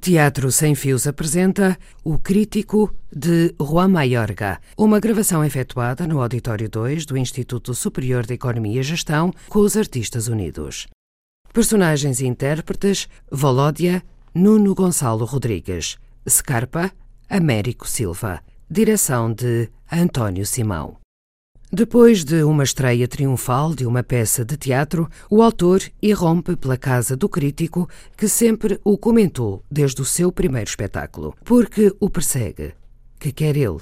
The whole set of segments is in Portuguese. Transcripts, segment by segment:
Teatro Sem Fios apresenta O Crítico de Juan Mayorga, uma gravação efetuada no Auditório 2 do Instituto Superior de Economia e Gestão com os Artistas Unidos. Personagens e intérpretes: Volódia, Nuno Gonçalo Rodrigues, Scarpa, Américo Silva. Direção de António Simão. Depois de uma estreia triunfal de uma peça de teatro, o autor irrompe pela casa do crítico que sempre o comentou desde o seu primeiro espetáculo, porque o persegue. Que quer ele?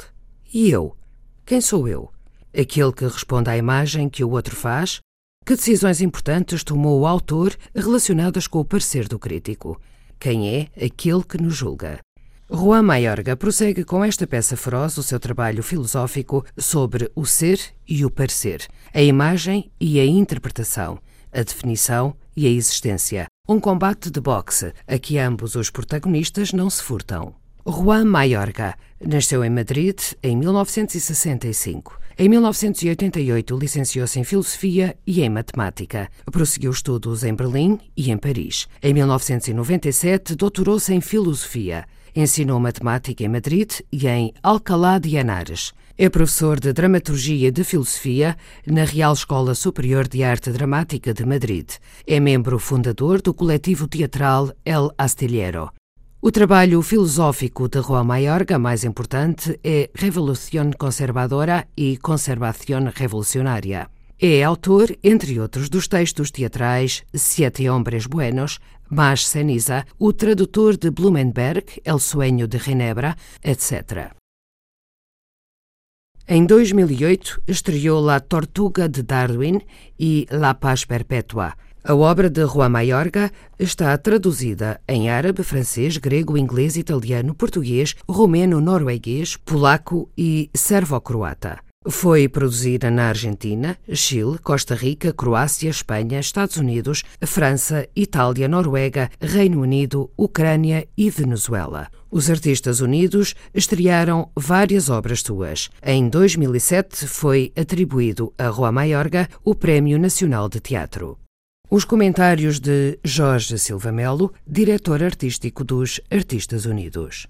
E eu? Quem sou eu? Aquele que responde à imagem que o outro faz? Que decisões importantes tomou o autor relacionadas com o parecer do crítico? Quem é aquele que nos julga? Juan Mayorga prossegue com esta peça feroz o seu trabalho filosófico sobre o ser e o parecer, a imagem e a interpretação, a definição e a existência. Um combate de boxe a que ambos os protagonistas não se furtam. Juan Mayorga nasceu em Madrid em 1965. Em 1988 licenciou-se em Filosofia e em Matemática. Prosseguiu estudos em Berlim e em Paris. Em 1997 doutorou-se em Filosofia. Ensinou matemática em Madrid e em Alcalá de Henares. É professor de Dramaturgia e de Filosofia na Real Escola Superior de Arte Dramática de Madrid. É membro fundador do coletivo teatral El Astillero. O trabalho filosófico de Juan Mayorga mais importante é Revolución Conservadora e Conservación Revolucionária. É autor, entre outros, dos textos teatrais Siete Hombres Buenos, Mas Ceniza, o tradutor de Blumenberg, El Sueño de Ginebra, etc. Em 2008, estreou La Tortuga de Darwin e La Paz Perpétua. A obra de Juan Mayorga está traduzida em árabe, francês, grego, inglês, italiano, português, romeno, norueguês, polaco e servo-croata. Foi produzida na Argentina, Chile, Costa Rica, Croácia, Espanha, Estados Unidos, França, Itália, Noruega, Reino Unido, Ucrânia e Venezuela. Os Artistas Unidos estrearam várias obras suas. Em 2007 foi atribuído a Juan Mayorga o Prémio Nacional de Teatro. Os comentários de Jorge Silva Melo, diretor artístico dos Artistas Unidos.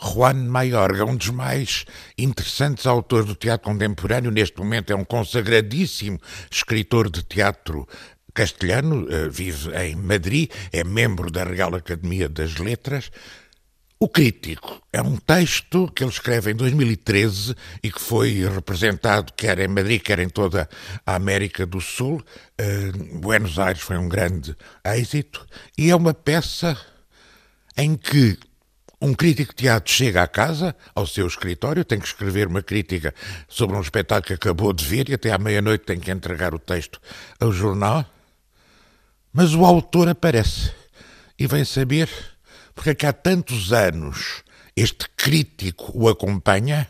Juan Mayorga, um dos mais interessantes autores do teatro contemporâneo, neste momento é um consagradíssimo escritor de teatro castelhano, eh, vive em Madrid, é membro da Real Academia das Letras. O Crítico é um texto que ele escreve em 2013 e que foi representado quer em Madrid, quer em toda a América do Sul. Uh, Buenos Aires foi um grande êxito e é uma peça em que um crítico de teatro chega à casa, ao seu escritório, tem que escrever uma crítica sobre um espetáculo que acabou de ver e até à meia-noite tem que entregar o texto ao jornal. Mas o autor aparece e vem saber porque é que há tantos anos este crítico o acompanha,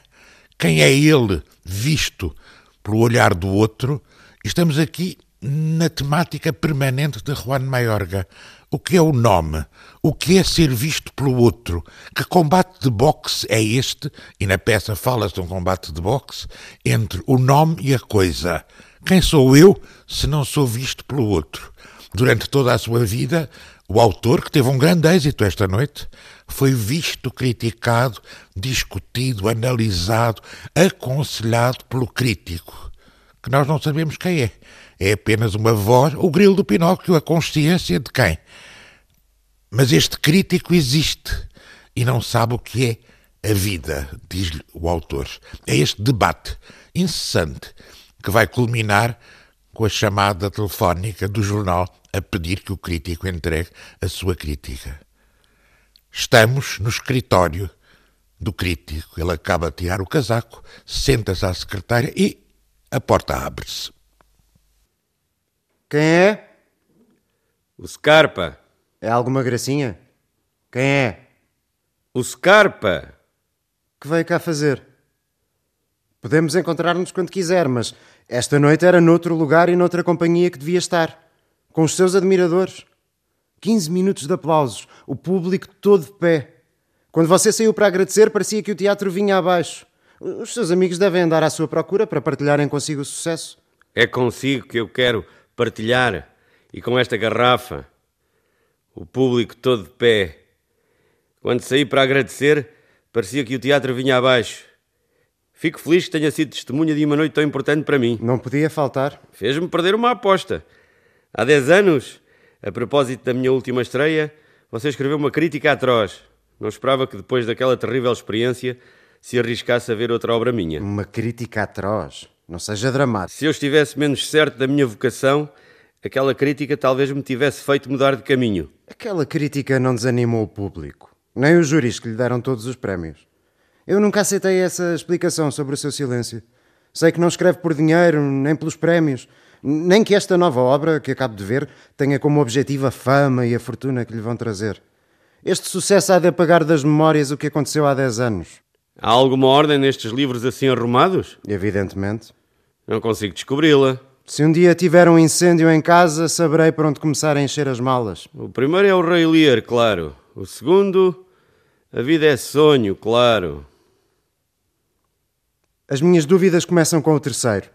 quem é ele visto pelo olhar do outro. Estamos aqui na temática permanente de Juan Mayorga. O que é o nome? O que é ser visto pelo outro? Que combate de boxe é este? E na peça fala-se de um combate de boxe entre o nome e a coisa. Quem sou eu se não sou visto pelo outro? Durante toda a sua vida, o autor, que teve um grande êxito esta noite, foi visto, criticado, discutido, analisado, aconselhado pelo crítico, que nós não sabemos quem é é apenas uma voz, o grilo do Pinóquio, a consciência de quem? Mas este crítico existe e não sabe o que é a vida, diz-lhe o autor. É este debate incessante que vai culminar com a chamada telefónica do jornal a pedir que o crítico entregue a sua crítica. Estamos no escritório do crítico. Ele acaba de tirar o casaco, senta-se à secretária e a porta abre-se. Quem é? O Scarpa. É alguma gracinha? Quem é? O Scarpa. Que veio cá fazer? Podemos encontrar-nos quando quiser, mas esta noite era noutro lugar e noutra companhia que devia estar. Com os seus admiradores. 15 minutos de aplausos. O público todo de pé. Quando você saiu para agradecer, parecia que o teatro vinha abaixo. Os seus amigos devem andar à sua procura para partilharem consigo o sucesso. É consigo que eu quero partilhar e com esta garrafa, o público todo de pé, Quando saí para agradecer, parecia que o teatro vinha abaixo. Fico feliz que tenha sido testemunha de uma noite tão importante para mim. Não podia faltar. Fez-me perder uma aposta. Há 10 anos, a propósito da minha última estreia, você escreveu uma crítica atroz. Não esperava que depois daquela terrível experiência se arriscasse a ver outra obra minha. Uma crítica atroz. Não seja dramático. Se eu estivesse menos certo da minha vocação, aquela crítica talvez me tivesse feito mudar de caminho. Aquela crítica não desanimou o público, nem os júris que lhe deram todos os prémios. Eu nunca aceitei essa explicação sobre o seu silêncio. Sei que não escreve por dinheiro, nem pelos prémios, nem que esta nova obra, que acabo de ver, tenha como objetivo a fama e a fortuna que lhe vão trazer. Este sucesso há de apagar das memórias o que aconteceu há 10 anos. Há alguma ordem nestes livros assim arrumados? Evidentemente. Não consigo descobri-la. Se um dia tiver um incêndio em casa, saberei por onde começar a encher as malas. O primeiro é o Rei Lear, claro. O segundo, a vida é sonho, claro. As minhas dúvidas começam com o terceiro.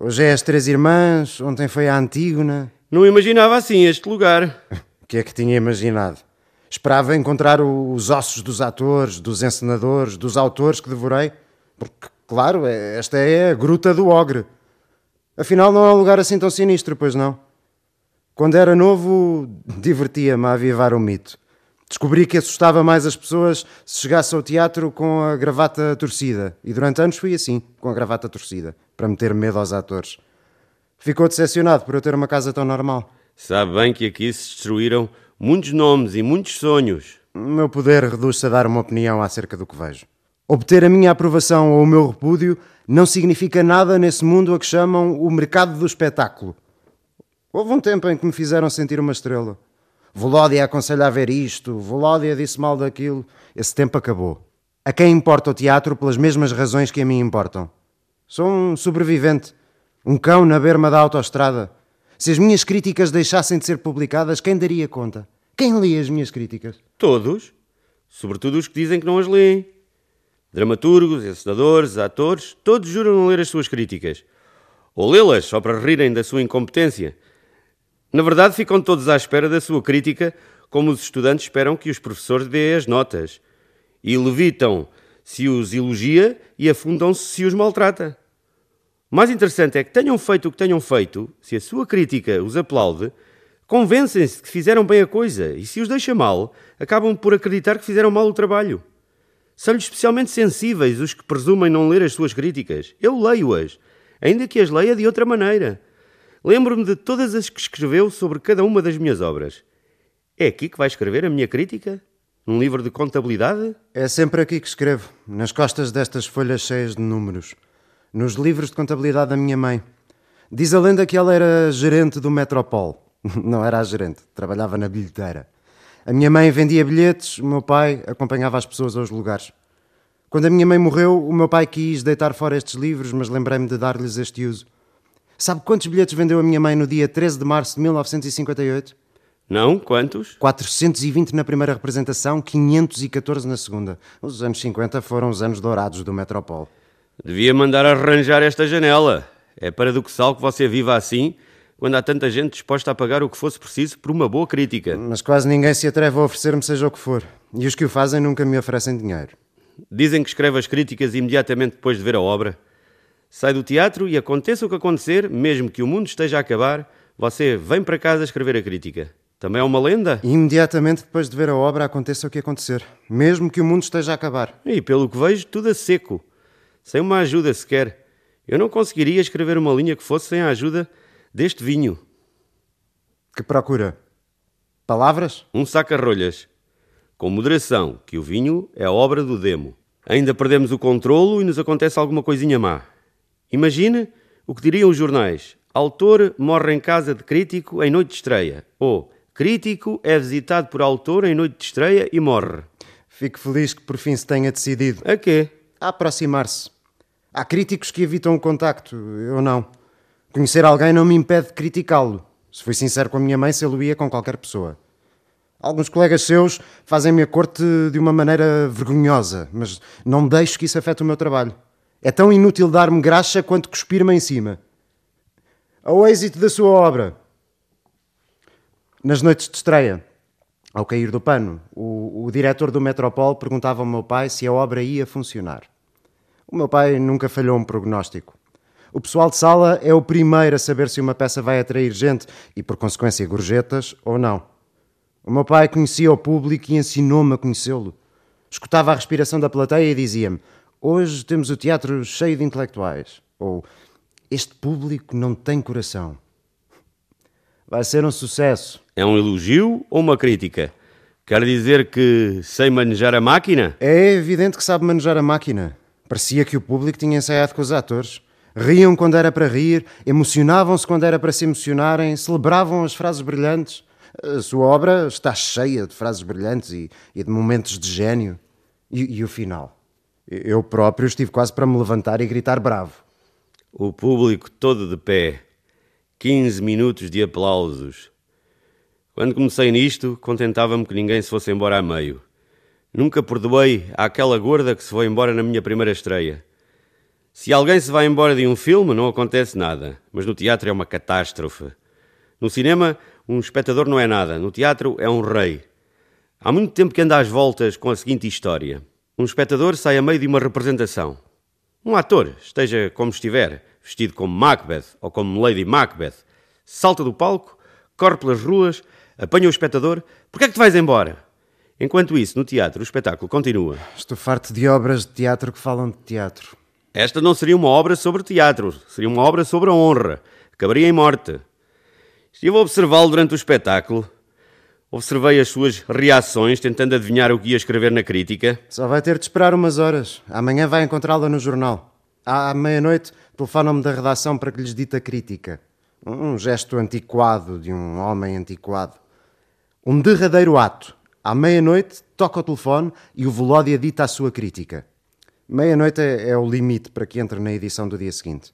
Hoje é as Três Irmãs, ontem foi a Antígona. Não imaginava assim este lugar. O que é que tinha imaginado? Esperava encontrar os ossos dos atores, dos encenadores, dos autores que devorei. Porque, claro, é- esta é a Gruta do Ogre. Afinal, não é um lugar assim tão sinistro, pois não? Quando era novo, divertia-me a avivar o mito. Descobri que assustava mais as pessoas se chegasse ao teatro com a gravata torcida. E durante anos fui assim, com a gravata torcida, para meter medo aos atores. Ficou decepcionado por eu ter uma casa tão normal. Sabe bem que aqui se destruíram muitos nomes e muitos sonhos. O meu poder reduz-se a dar uma opinião acerca do que vejo. Obter a minha aprovação ou o meu repúdio não significa nada nesse mundo a que chamam o mercado do espetáculo. Houve um tempo em que me fizeram sentir uma estrela. Volódia aconselha a ver isto, Volódia disse mal daquilo. Esse tempo acabou. A quem importa o teatro pelas mesmas razões que a mim importam? Sou um sobrevivente, um cão na berma da autoestrada. Se as minhas críticas deixassem de ser publicadas, quem daria conta? Quem lê as minhas críticas? Todos. Sobretudo os que dizem que não as leem. Dramaturgos, encenadores, atores, todos juram ler as suas críticas. Ou lê-las só para rirem da sua incompetência. Na verdade, ficam todos à espera da sua crítica, como os estudantes esperam que os professores dêem as notas. E levitam se os elogia e afundam-se se os maltrata. O mais interessante é que tenham feito o que tenham feito, se a sua crítica os aplaude, convencem-se de que fizeram bem a coisa e se os deixa mal, acabam por acreditar que fizeram mal o trabalho. São-lhes especialmente sensíveis os que presumem não ler as suas críticas. Eu leio-as, ainda que as leia de outra maneira. Lembro-me de todas as que escreveu sobre cada uma das minhas obras. É aqui que vai escrever a minha crítica? Num livro de contabilidade? É sempre aqui que escrevo, nas costas destas folhas cheias de números, nos livros de contabilidade da minha mãe. Diz a lenda que ela era gerente do Metropol. Não era a gerente, trabalhava na bilheteira. A minha mãe vendia bilhetes, o meu pai acompanhava as pessoas aos lugares. Quando a minha mãe morreu, o meu pai quis deitar fora estes livros, mas lembrei-me de dar-lhes este uso. Sabe quantos bilhetes vendeu a minha mãe no dia 13 de março de 1958? Não? Quantos? 420 na primeira representação, 514 na segunda. Os anos 50 foram os anos dourados do Metropol. Devia mandar arranjar esta janela. É paradoxal que você viva assim, quando há tanta gente disposta a pagar o que fosse preciso por uma boa crítica. Mas quase ninguém se atreve a oferecer-me seja o que for. E os que o fazem nunca me oferecem dinheiro. Dizem que escreve as críticas imediatamente depois de ver a obra. Sai do teatro e aconteça o que acontecer, mesmo que o mundo esteja a acabar, você vem para casa escrever a crítica. Também é uma lenda? Imediatamente depois de ver a obra aconteça o que acontecer. Mesmo que o mundo esteja a acabar. E pelo que vejo, tudo a seco. Sem uma ajuda sequer. Eu não conseguiria escrever uma linha que fosse sem a ajuda deste vinho. Que procura? Palavras? Um saca-rolhas. Com moderação, que o vinho é a obra do demo. Ainda perdemos o controlo e nos acontece alguma coisinha má. Imagine o que diriam os jornais. Autor morre em casa de crítico em noite de estreia. Ou crítico é visitado por autor em noite de estreia e morre. Fico feliz que por fim se tenha decidido. A quê? A aproximar-se. Há críticos que evitam o contacto. Eu não. Conhecer alguém não me impede de criticá-lo. Se fui sincero com a minha mãe, se ele ia com qualquer pessoa. Alguns colegas seus fazem-me a corte de uma maneira vergonhosa, mas não deixo que isso afete o meu trabalho. É tão inútil dar-me graxa quanto cuspir-me em cima. Ao êxito da sua obra. Nas noites de estreia, Ao cair do pano, o, o diretor do Metropol perguntava ao meu pai se a obra ia funcionar. O meu pai nunca falhou um prognóstico. O pessoal de sala é o primeiro a saber se uma peça vai atrair gente e, por consequência, gorjetas ou não. O meu pai conhecia o público e ensinou-me a conhecê-lo. Escutava a respiração da plateia e dizia-me: Hoje temos o teatro cheio de intelectuais. Ou Este público não tem coração. Vai ser um sucesso. É um elogio ou uma crítica? Quer dizer que sei manejar a máquina? É evidente que sabe manejar a máquina. Parecia que o público tinha ensaiado com os atores. Riam quando era para rir, emocionavam-se quando era para se emocionarem, celebravam as frases brilhantes. A sua obra está cheia de frases brilhantes e, e de momentos de gênio. E, e o final? Eu próprio estive quase para me levantar e gritar bravo. O público todo de pé. 15 minutos de aplausos. Quando comecei nisto, contentava-me que ninguém se fosse embora a meio. Nunca perdoei àquela gorda que se foi embora na minha primeira estreia. Se alguém se vai embora de um filme, não acontece nada, mas no teatro é uma catástrofe. No cinema, um espectador não é nada, no teatro é um rei. Há muito tempo que anda às voltas com a seguinte história. Um espectador sai a meio de uma representação. Um ator, esteja como estiver, vestido como Macbeth ou como Lady Macbeth, salta do palco, corre pelas ruas, apanha o espectador. Por que é que te vais embora? Enquanto isso, no teatro, o espetáculo continua. Estou farto de obras de teatro que falam de teatro. Esta não seria uma obra sobre teatro, seria uma obra sobre a honra. Acabaria em morte. Estive a observá-lo durante o espetáculo. Observei as suas reações, tentando adivinhar o que ia escrever na crítica. Só vai ter de esperar umas horas. Amanhã vai encontrá-la no jornal. À meia-noite, telefonam-me da redação para que lhes dite a crítica. Um gesto antiquado de um homem antiquado. Um derradeiro ato. À meia-noite, toca o telefone e o Volódia dita a sua crítica. Meia-noite é, é, o limite para que entre na edição do dia seguinte.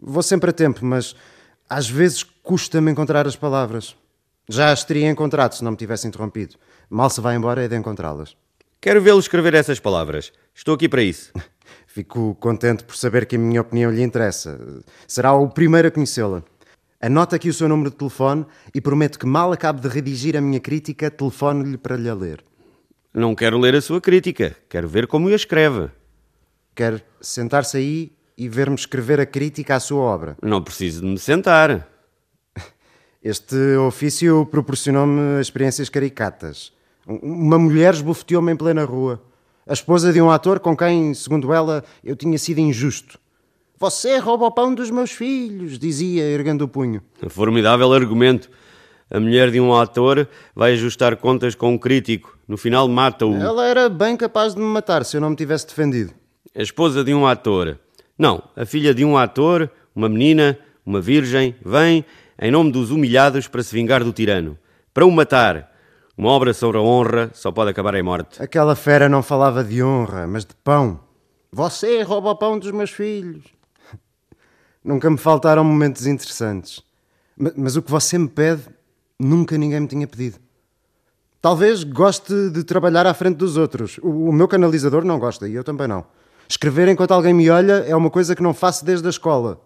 Vou sempre a tempo, mas às vezes custa-me encontrar as palavras. Já as teria encontrado se não me tivesse interrompido. Mal se vai embora é de encontrá-las. Quero vê-lo escrever essas palavras. Estou aqui para isso. Fico contente por saber que a minha opinião lhe interessa. Será o primeiro a conhecê-la. Anota aqui o seu número de telefone e prometo que mal acabe de redigir a minha crítica, telefono-lhe para lhe ler. Não quero ler a sua crítica. Quero ver como a escreve. Quer sentar-se aí e ver-me escrever a crítica à sua obra? Não preciso de me sentar. Este ofício proporcionou-me experiências caricatas. Uma mulher esbofeteou-me em plena rua. A esposa de um ator com quem, segundo ela, eu tinha sido injusto. Você rouba o pão dos meus filhos, dizia, erguendo o punho. Formidável argumento. A mulher de um ator vai ajustar contas com um crítico. No final mata-o. Ela era bem capaz de me matar se eu não me tivesse defendido a esposa de um ator. Não, a filha de um ator, uma menina, uma virgem, vem em nome dos humilhados para se vingar do tirano, para o matar. Uma obra sobre a honra só pode acabar em morte. Aquela fera não falava de honra, mas de pão. Você rouba o pão dos meus filhos. Nunca me faltaram momentos interessantes. Mas, mas o que você me pede, nunca ninguém me tinha pedido. Talvez goste de trabalhar à frente dos outros. O, o meu canalizador não gosta e eu também não. Escrever enquanto alguém me olha é uma coisa que não faço desde a escola.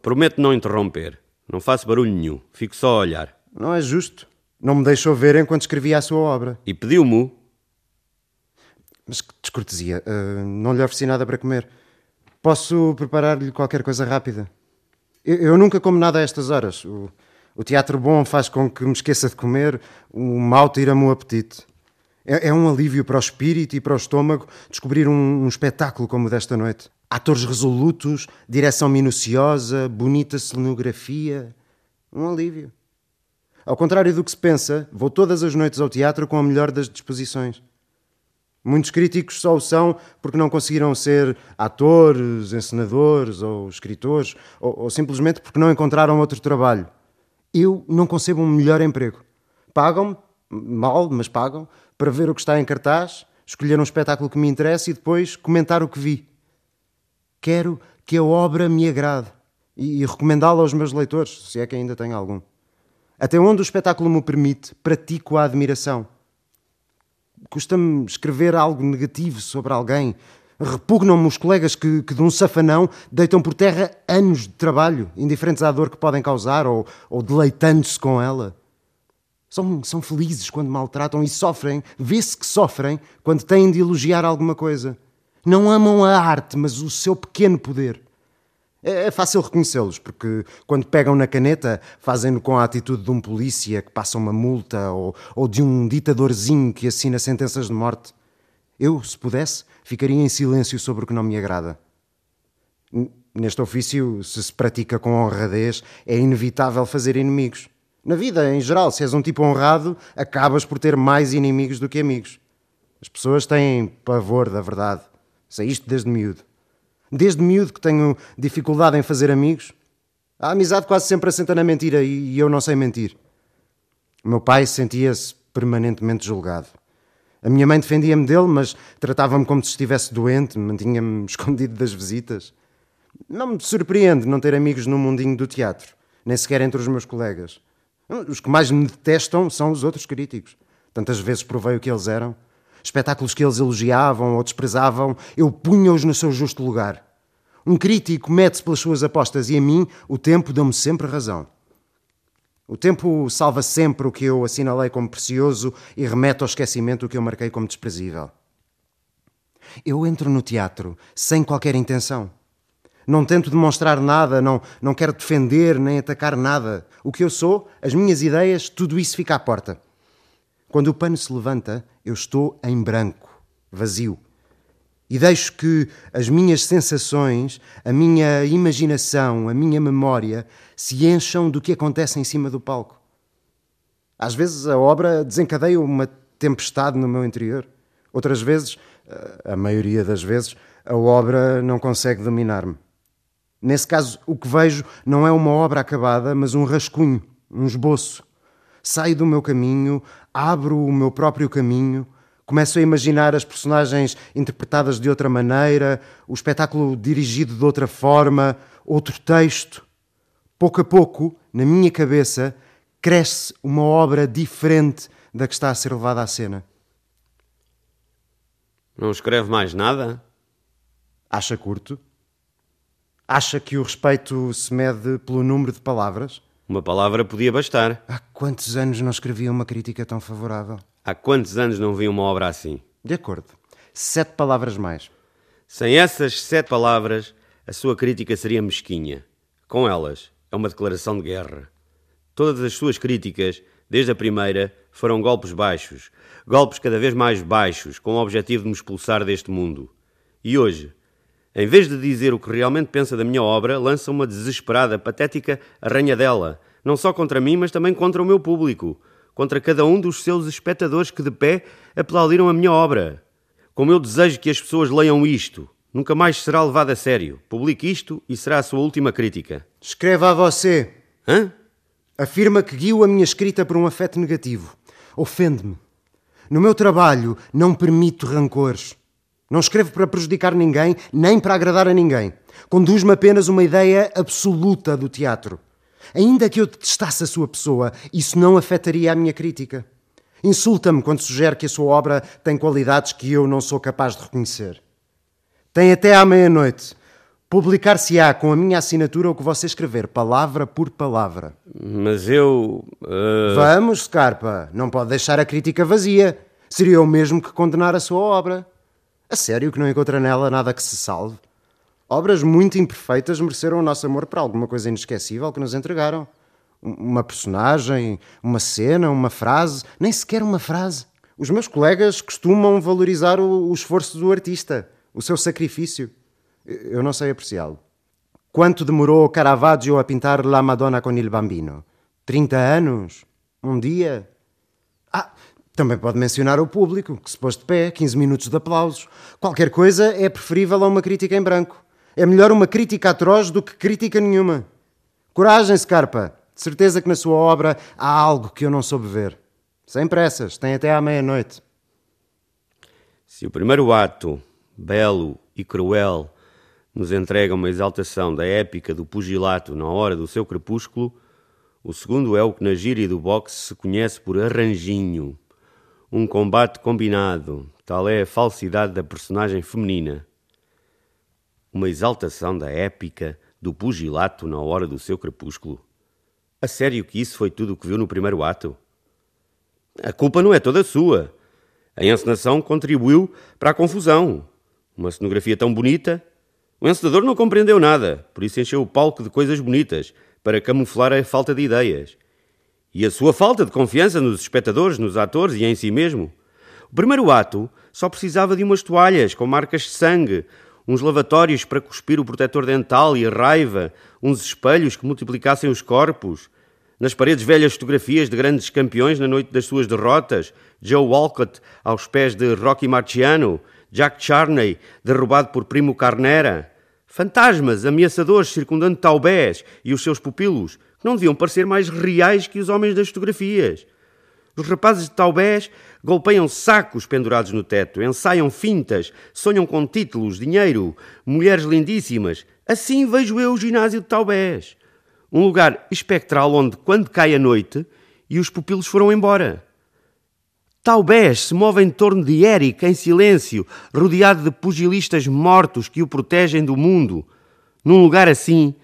Prometo não interromper. Não faço barulho nenhum. Fico só a olhar. Não é justo. Não me deixou ver enquanto escrevia a sua obra. E pediu-me. Mas que descortesia. Uh, não lhe ofereci nada para comer. Posso preparar-lhe qualquer coisa rápida? Eu, eu, nunca como nada a estas horas. O, o teatro bom faz com que me esqueça de comer. O mau tira-me o apetite. É, é, um alívio para o espírito e para o estômago descobrir um, um espetáculo como o desta noite. Atores resolutos, direção minuciosa, bonita cenografia. Um alívio. Ao contrário do que se pensa, vou todas as noites ao teatro com a melhor das disposições. Muitos críticos só o são porque não conseguiram ser atores, encenadores ou escritores, ou, ou simplesmente porque não encontraram outro trabalho. Eu não concebo um melhor emprego. Pagam-me, mal, mas pagam, para ver o que está em cartaz, escolher um espetáculo que me interessa e depois comentar o que vi. Quero que a obra me agrade e recomendá-la aos meus leitores, se é que ainda tenho algum. Até onde o espetáculo me permite, pratico a admiração. Custa-me escrever algo negativo sobre alguém. Repugnam-me os colegas que, que, de um safanão, deitam por terra anos de trabalho, indiferentes à dor que podem causar ou, ou deleitando-se com ela. São, são felizes quando maltratam e sofrem, vê-se que sofrem quando têm de elogiar alguma coisa. Não amam a arte, mas o seu pequeno poder. É, é fácil reconhecê-los, porque quando pegam na caneta, fazem-no com a atitude de um polícia que passa uma multa ou, ou de um ditadorzinho que assina sentenças de morte. Eu, se pudesse, ficaria em silêncio sobre o que não me agrada. Neste ofício, se se pratica com honradez, é inevitável fazer inimigos. Na vida, em geral, se és um tipo honrado, acabas por ter mais inimigos do que amigos. As pessoas têm pavor da verdade. Sei isto desde miúdo. Desde miúdo que tenho dificuldade em fazer amigos. A amizade quase sempre assenta na mentira e eu não sei mentir. O meu pai sentia-se permanentemente julgado. A minha mãe defendia-me dele, mas tratava-me como se estivesse doente, mantinha-me escondido das visitas. Não me surpreende não ter amigos no mundinho do teatro, nem sequer entre os meus colegas. Os que mais me detestam são os outros críticos. Tantas vezes provei o que eles eram espetáculos que eles elogiavam ou desprezavam, eu punha-os no seu justo lugar. Um crítico mete-se pelas suas apostas e a mim o tempo deu-me sempre razão. O tempo salva sempre o que eu assinalei como precioso e remete ao esquecimento o que eu marquei como desprezível. Eu entro no teatro sem qualquer intenção. Não tento demonstrar nada, não, não quero defender nem atacar nada. O que eu sou, as minhas ideias, tudo isso fica à porta. Quando o pano se levanta, eu estou em branco, vazio. E deixo que as minhas sensações, a minha imaginação, a minha memória se encham do que acontece em cima do palco. Às vezes a obra desencadeia uma tempestade no meu interior. Outras vezes, eh, a maioria das vezes, a obra não consegue dominar-me. Nesse caso, o que vejo não é uma obra acabada, mas um rascunho, um esboço saio do meu caminho, abro o meu próprio caminho, começo a imaginar as personagens interpretadas de outra maneira, o espetáculo dirigido de outra forma, outro texto. Pouco a pouco, na minha cabeça, cresce uma obra diferente da que está a ser levada à cena. Não escreve mais nada? Acha curto? Acha que o respeito se mede pelo número de palavras? Uma palavra podia bastar. Há quantos anos não escrevia uma crítica tão favorável? Há quantos anos não vi uma obra assim? De acordo. Sete palavras mais. Sem essas sete palavras, a sua crítica seria mesquinha. Com elas, é uma declaração de guerra. Todas as suas críticas, desde a primeira, foram golpes baixos, golpes cada vez mais baixos, com o objetivo de me expulsar deste mundo. E hoje, em vez de dizer o que realmente pensa da minha obra, lança uma desesperada, patética arranhadela, não só contra mim, mas também contra o meu público, contra cada um dos seus espectadores que de pé aplaudiram a minha obra. Como eu desejo que as pessoas leiam isto, nunca mais será levado a sério. Publique isto e será a sua última crítica. Escreva a você. Hã? Afirma que guio a minha escrita por um afeto negativo. Ofende-me. No meu trabalho não permito rancores. Não escrevo para prejudicar ninguém, nem para agradar a ninguém. Conduz-me apenas uma ideia absoluta do teatro. Ainda que eu detestasse a sua pessoa, isso não afetaria a minha crítica. Insulta-me quando sugere que a sua obra tem qualidades que eu não sou capaz de reconhecer. Tem até à meia-noite. Publicar-se-á com a minha assinatura o que você escrever, palavra por palavra. Mas eu. Uh... Vamos, Scarpa. Não pode deixar a crítica vazia. Seria o mesmo que condenar a sua obra. A sério que não encontra nela nada que se salve? Obras muito imperfeitas mereceram o nosso amor por alguma coisa inesquecível que nos entregaram. Uma personagem, uma cena, uma frase, nem sequer uma frase. Os meus colegas costumam valorizar o, o esforço do artista, o seu sacrifício. Eu não sei apreciá-lo. Quanto demorou Caravaggio a pintar La Madonna con il Bambino? 30 anos? Um dia? Ah, também pode mencionar o público, que se pôs de pé, 15 minutos de aplausos. Qualquer coisa é preferível a uma crítica em branco. É melhor uma crítica atroz do que crítica nenhuma. Coragem, Scarpa. De certeza que na sua obra há algo que eu não soube ver. Sem pressas, tem até à meia-noite. Se o primeiro ato, belo e cruel, nos entrega uma exaltação da épica do pugilato na hora do seu crepúsculo, o segundo é o que na gíria do boxe se conhece por arranjinho um combate combinado, tal é a falsidade da personagem feminina. Uma exaltação da épica do pugilato na hora do seu crepúsculo. A sério que isso foi tudo o que viu no primeiro ato? A culpa não é toda sua. A encenação contribuiu para a confusão. Uma cenografia tão bonita. O encenador não compreendeu nada, por isso encheu o palco de coisas bonitas, para camuflar a falta de ideias. E a sua falta de confiança nos espectadores, nos atores e em si mesmo. O primeiro ato só precisava de umas toalhas com marcas de sangue, uns lavatórios para cuspir o protetor dental e a raiva, uns espelhos que multiplicassem os corpos. Nas paredes velhas fotografias de grandes campeões na noite das suas derrotas, Joe Walcott aos pés de Rocky Marciano, Jack Charney derrubado por Primo Carnera. Fantasmas ameaçadores circundando Taubés e os seus pupilos, não deviam parecer mais reais que os homens das fotografias. Os rapazes de Taubés golpeiam sacos pendurados no teto, ensaiam fintas, sonham com títulos, dinheiro, mulheres lindíssimas. Assim vejo eu o ginásio de Taubés. Um lugar espectral onde, quando cai a noite, e os pupilos foram embora. Taubés se move em torno de Eric em silêncio, rodeado de pugilistas mortos que o protegem do mundo. Num lugar assim,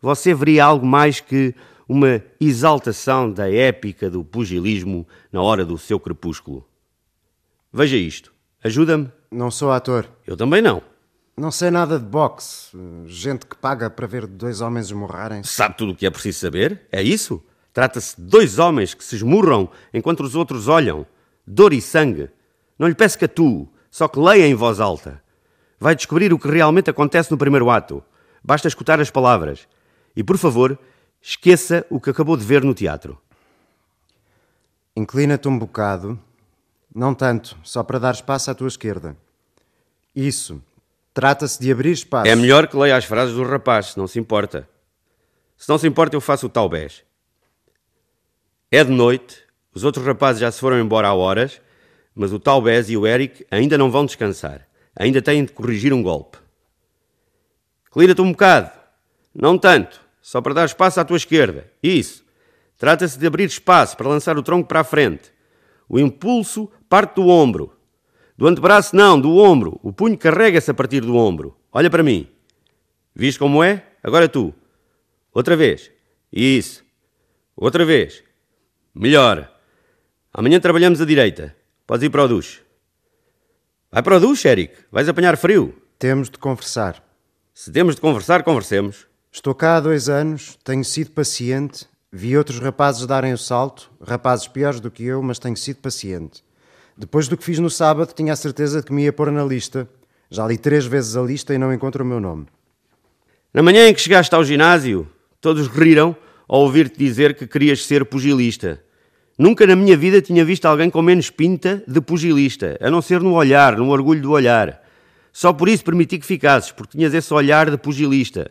você veria algo mais que uma exaltação da épica do pugilismo na hora do seu crepúsculo. Veja isto. Ajuda-me? Não sou ator. Eu também não. Não sei nada de boxe. Gente que paga para ver dois homens esmurrarem. Sabe tudo o que é preciso saber? É isso? Trata-se de dois homens que se esmurram enquanto os outros olham. Dor e sangue. Não lhe peço que atue, só que leia em voz alta. Vai descobrir o que realmente acontece no primeiro ato. Basta escutar as palavras. E, por favor, Esqueça o que acabou de ver no teatro. Inclina-te um bocado. Não tanto, só para dar espaço à tua esquerda. Isso. Trata-se de abrir espaço. É melhor que leia as frases do rapaz, se não se importa. Se não se importa, eu faço o talbés. É de noite, os outros rapazes já se foram embora há horas, mas o talbés e o Eric ainda não vão descansar. Ainda têm de corrigir um golpe. Inclina-te um bocado. Não tanto só para dar espaço à tua esquerda. Isso. Trata-se de abrir espaço para lançar o tronco para a frente. O impulso parte do ombro. Do antebraço, não, do ombro. O punho carrega-se a partir do ombro. Olha para mim. Viste como é? Agora tu. Outra vez. Isso. Outra vez. Melhor. Amanhã trabalhamos a direita. Podes ir para o duche. Vai para o duche, Eric. Vais apanhar frio. Temos de conversar. Se temos de conversar, conversemos. Estou cá há dois anos, tenho sido paciente, vi outros rapazes darem o salto, rapazes piores do que eu, mas tenho sido paciente. Depois do que fiz no sábado, tinha a certeza de que me ia pôr na lista. Já li três vezes a lista e não encontro o meu nome. Na manhã em que chegaste ao ginásio, todos riram ao ouvir-te dizer que querias ser pugilista. Nunca na minha vida tinha visto alguém com menos pinta de pugilista, a não ser no olhar, no orgulho do olhar. Só por isso permiti que ficasses, porque tinhas esse olhar de pugilista.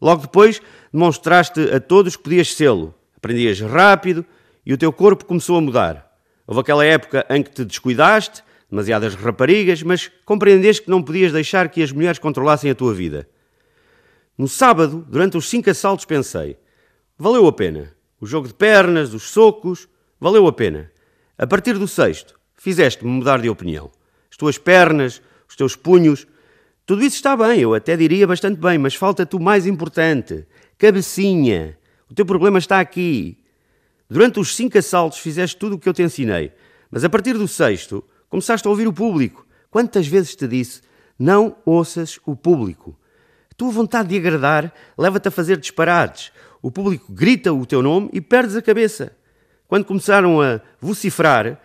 Logo depois, demonstraste a todos que podias sê-lo. Aprendias rápido e o teu corpo começou a mudar. Houve aquela época em que te descuidaste, demasiadas raparigas, mas compreendeste que não podias deixar que as mulheres controlassem a tua vida. No sábado, durante os cinco assaltos, pensei: valeu a pena. O jogo de pernas, os socos, valeu a pena. A partir do sexto, fizeste-me mudar de opinião. As tuas pernas, os teus punhos, tudo isso está bem, eu até diria bastante bem, mas falta-te o mais importante: cabecinha. O teu problema está aqui. Durante os cinco assaltos fizeste tudo o que eu te ensinei, mas a partir do sexto começaste a ouvir o público. Quantas vezes te disse: não ouças o público? A tua vontade de agradar leva-te a fazer disparates. O público grita o teu nome e perdes a cabeça. Quando começaram a vociferar,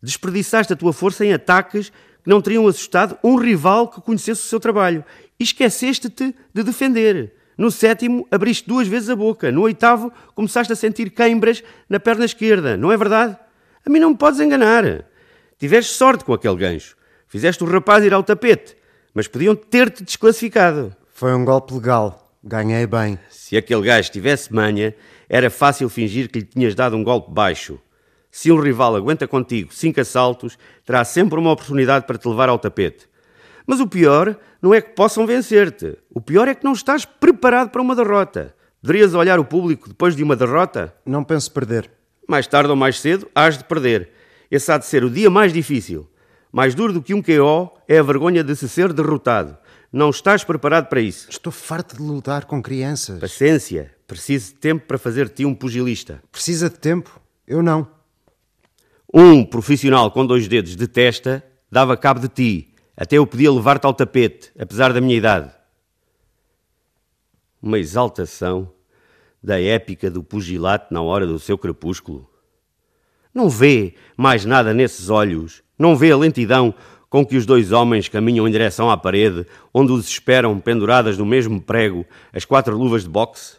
desperdiçaste a tua força em ataques não teriam assustado um rival que conhecesse o seu trabalho. E esqueceste-te de defender. No sétimo, abriste duas vezes a boca. No oitavo, começaste a sentir queimbras na perna esquerda. Não é verdade? A mim não me podes enganar. Tiveste sorte com aquele gancho. Fizeste o rapaz ir ao tapete. Mas podiam ter-te desclassificado. Foi um golpe legal. Ganhei bem. Se aquele gajo tivesse manha, era fácil fingir que lhe tinhas dado um golpe baixo. Se um rival aguenta contigo cinco assaltos, terá sempre uma oportunidade para te levar ao tapete. Mas o pior não é que possam vencer-te. O pior é que não estás preparado para uma derrota. Deverias olhar o público depois de uma derrota? Não penso perder. Mais tarde ou mais cedo, hás de perder. Esse há de ser o dia mais difícil. Mais duro do que um KO é a vergonha de se ser derrotado. Não estás preparado para isso. Estou farto de lutar com crianças. Paciência. Preciso de tempo para fazer-te um pugilista. Precisa de tempo? Eu não. Um profissional com dois dedos de testa dava cabo de ti, até eu podia levar-te ao tapete, apesar da minha idade. Uma exaltação da épica do pugilato na hora do seu crepúsculo. Não vê mais nada nesses olhos, não vê a lentidão com que os dois homens caminham em direção à parede, onde os esperam penduradas no mesmo prego as quatro luvas de boxe?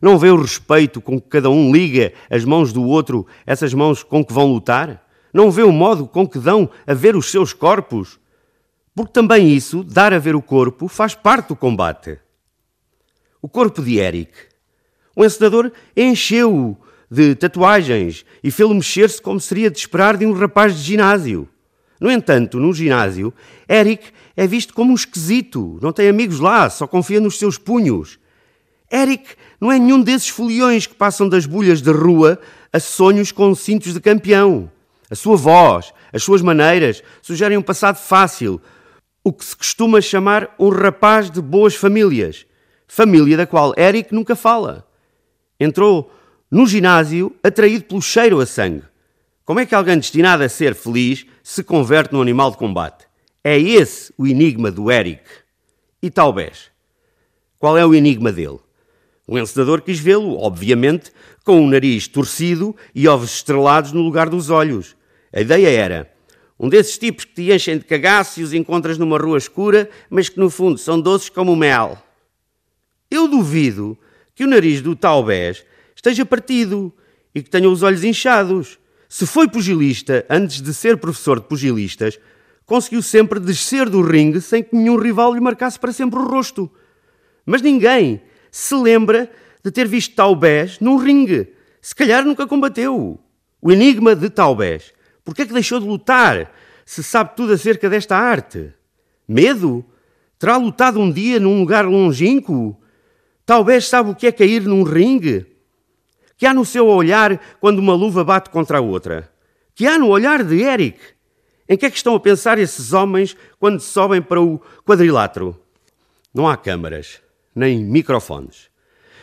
Não vê o respeito com que cada um liga as mãos do outro, essas mãos com que vão lutar? Não vê o modo com que dão a ver os seus corpos? Porque também isso, dar a ver o corpo, faz parte do combate. O corpo de Eric. O encenador encheu-o de tatuagens e fê-lo mexer-se como seria de esperar de um rapaz de ginásio. No entanto, no ginásio, Eric é visto como um esquisito, não tem amigos lá, só confia nos seus punhos. Eric não é nenhum desses foliões que passam das bolhas da rua a sonhos com cintos de campeão. A sua voz, as suas maneiras sugerem um passado fácil, o que se costuma chamar um rapaz de boas famílias, família da qual Eric nunca fala. Entrou no ginásio atraído pelo cheiro a sangue. Como é que alguém destinado a ser feliz se converte num animal de combate? É esse o enigma do Eric. E talvez. Qual é o enigma dele? O encenador quis vê-lo, obviamente, com o nariz torcido e ovos estrelados no lugar dos olhos. A ideia era um desses tipos que te enchem de cagaço e os encontras numa rua escura, mas que no fundo são doces como mel. Eu duvido que o nariz do Taubés esteja partido e que tenha os olhos inchados. Se foi pugilista antes de ser professor de pugilistas, conseguiu sempre descer do ringue sem que nenhum rival lhe marcasse para sempre o rosto. Mas ninguém se lembra de ter visto Taubés num ringue. Se calhar nunca combateu. O enigma de Taubés. Por que é que deixou de lutar se sabe tudo acerca desta arte? Medo? Terá lutado um dia num lugar longínquo? Taubés sabe o que é cair num ringue? que há no seu olhar quando uma luva bate contra a outra? Que há no olhar de Eric? Em que é que estão a pensar esses homens quando sobem para o quadrilátero? Não há câmaras, nem microfones.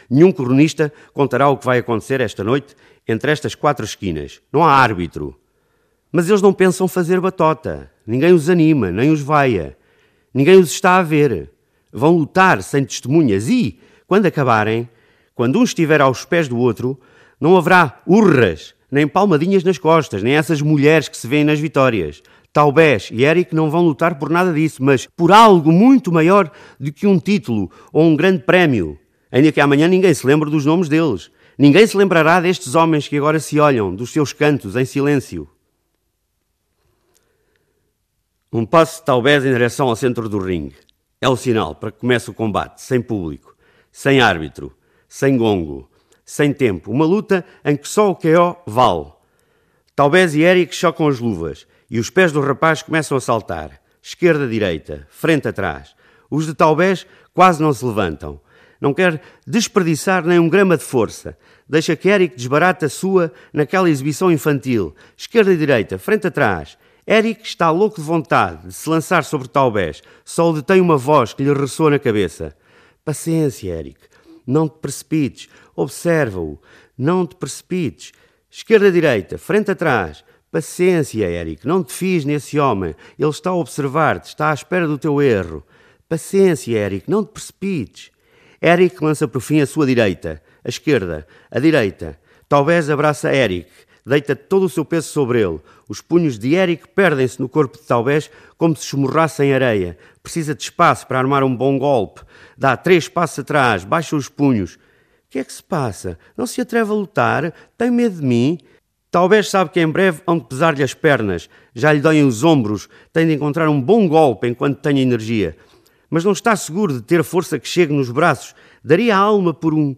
Nenhum cronista contará o que vai acontecer esta noite entre estas quatro esquinas. Não há árbitro. Mas eles não pensam fazer batota. Ninguém os anima, nem os vaia. Ninguém os está a ver. Vão lutar sem testemunhas e, quando acabarem, quando um estiver aos pés do outro, não haverá urras, nem palmadinhas nas costas, nem essas mulheres que se vêem nas vitórias. Taubés e Eric não vão lutar por nada disso, mas por algo muito maior do que um título ou um grande prémio. Ainda que amanhã ninguém se lembre dos nomes deles. Ninguém se lembrará destes homens que agora se olham dos seus cantos em silêncio. Um passo Taubés em direção ao centro do ringue. É o sinal para que comece o combate, sem público, sem árbitro, sem gongo, sem tempo, uma luta em que só o KO vale. Talvez e Eric chocam as luvas e os pés do rapaz começam a saltar. Esquerda, direita, frente, atrás. Os de Talvez quase não se levantam. Não quer desperdiçar nem um grama de força. Deixa que Eric desbarate a sua naquela exibição infantil. Esquerda direita, frente atrás. Eric está louco de vontade de se lançar sobre Talvez. Só o detém uma voz que lhe ressoa na cabeça. Paciência, Eric. Não te precipites. Observa-o. Não te precipites. Esquerda-direita, frente-atrás. Paciência, Eric. Não te fies nesse homem. Ele está a observar-te, está à espera do teu erro. Paciência, Eric. Não te precipites. Eric lança por fim a sua direita, a esquerda, a direita. Talvez abraça Eric, deita todo o seu peso sobre ele. Os punhos de Eric perdem-se no corpo de Talvez como se esmorrassem areia. Precisa de espaço para armar um bom golpe. Dá três passos atrás, baixa os punhos que é que se passa? Não se atreve a lutar? Tem medo de mim? Talvez sabe que em breve hão de pesar-lhe as pernas, já lhe doem os ombros, tem de encontrar um bom golpe enquanto tenha energia. Mas não está seguro de ter força que chegue nos braços. Daria a alma por um.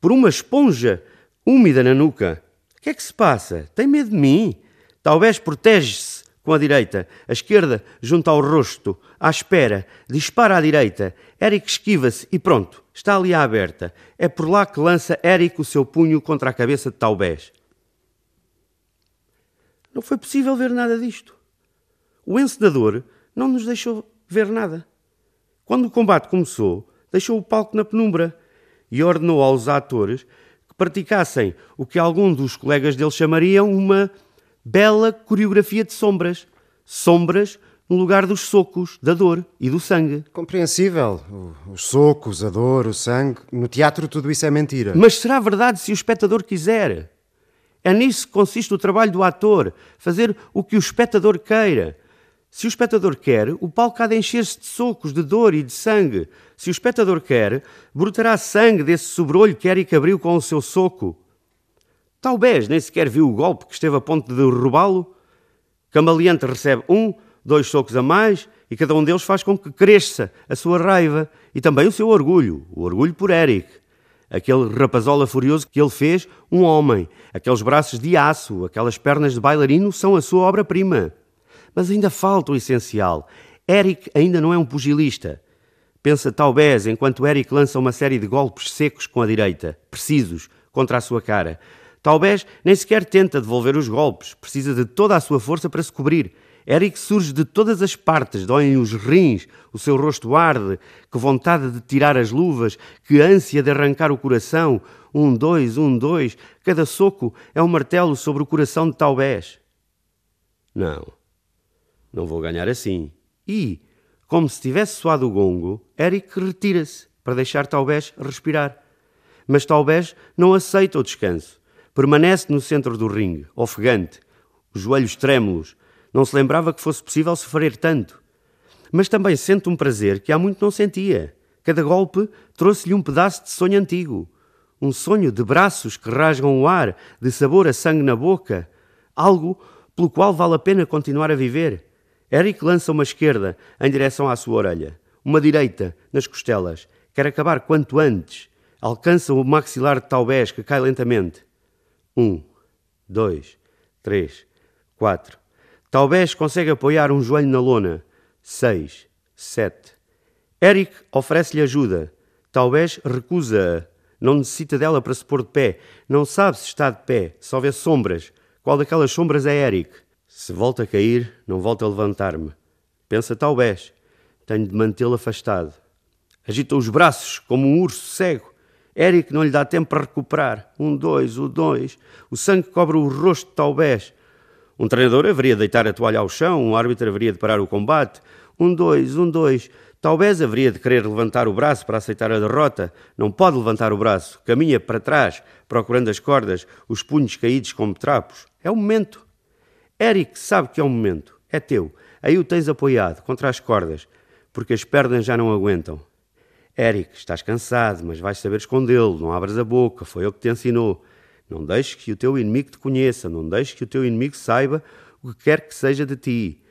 por uma esponja úmida na nuca. O que é que se passa? Tem medo de mim? Talvez protege-se com a direita, a esquerda junto ao rosto, à espera, dispara à direita. Eric esquiva-se e pronto, está ali à aberta. É por lá que lança Eric o seu punho contra a cabeça de Taubés. Não foi possível ver nada disto. O encenador não nos deixou ver nada. Quando o combate começou, deixou o palco na penumbra e ordenou aos atores que praticassem o que algum dos colegas dele chamariam uma Bela coreografia de sombras. Sombras no lugar dos socos, da dor e do sangue. Compreensível. Os socos, a dor, o sangue. No teatro tudo isso é mentira. Mas será verdade se o espectador quiser? É nisso que consiste o trabalho do ator, fazer o que o espectador queira. Se o espectador quer, o palco há de encher-se de socos, de dor e de sangue. Se o espectador quer, brotará sangue desse sobrolho que Eric abriu com o seu soco. Talvez nem sequer viu o golpe que esteve a ponto de derrubá-lo. Camaleante recebe um, dois socos a mais e cada um deles faz com que cresça a sua raiva e também o seu orgulho, o orgulho por Eric. Aquele rapazola furioso que ele fez um homem, aqueles braços de aço, aquelas pernas de bailarino são a sua obra-prima. Mas ainda falta o essencial. Eric ainda não é um pugilista. Pensa talvez enquanto Eric lança uma série de golpes secos com a direita, precisos, contra a sua cara. Talvez nem sequer tenta devolver os golpes, precisa de toda a sua força para se cobrir. Eric surge de todas as partes, doem os rins, o seu rosto arde, que vontade de tirar as luvas, que ânsia de arrancar o coração. Um, dois, um, dois, cada soco é um martelo sobre o coração de Talvez. Não, não vou ganhar assim. E, como se tivesse soado o gongo, Eric retira-se para deixar Talvez respirar. Mas Talvez não aceita o descanso. Permanece no centro do ringue, ofegante, os joelhos trêmulos. Não se lembrava que fosse possível sofrer tanto. Mas também sente um prazer que há muito não sentia. Cada golpe trouxe-lhe um pedaço de sonho antigo. Um sonho de braços que rasgam o ar, de sabor a sangue na boca. Algo pelo qual vale a pena continuar a viver. Eric lança uma esquerda em direção à sua orelha, uma direita nas costelas. Quer acabar quanto antes. Alcança o maxilar de Taubés, que cai lentamente. Um, dois, três, quatro. Taubés consegue apoiar um joelho na lona. Seis, sete. Eric oferece-lhe ajuda. Taubés recusa-a. Não necessita dela para se pôr de pé. Não sabe se está de pé. Só vê sombras. Qual daquelas sombras é Eric? Se volta a cair, não volta a levantar-me. Pensa talvez. Tenho de mantê-lo afastado. Agita os braços como um urso cego. Eric não lhe dá tempo para recuperar. Um, dois, o um, dois. O sangue cobre o rosto de talvez. Um treinador haveria de deitar a toalha ao chão, um árbitro haveria de parar o combate. Um, dois, um, dois. Talvez haveria de querer levantar o braço para aceitar a derrota. Não pode levantar o braço. Caminha para trás, procurando as cordas, os punhos caídos como trapos. É o momento. Eric sabe que é o momento. É teu. Aí o tens apoiado, contra as cordas, porque as pernas já não aguentam. Eric, estás cansado, mas vais saber escondê-lo. Não abras a boca, foi ele que te ensinou. Não deixes que o teu inimigo te conheça, não deixes que o teu inimigo saiba o que quer que seja de ti.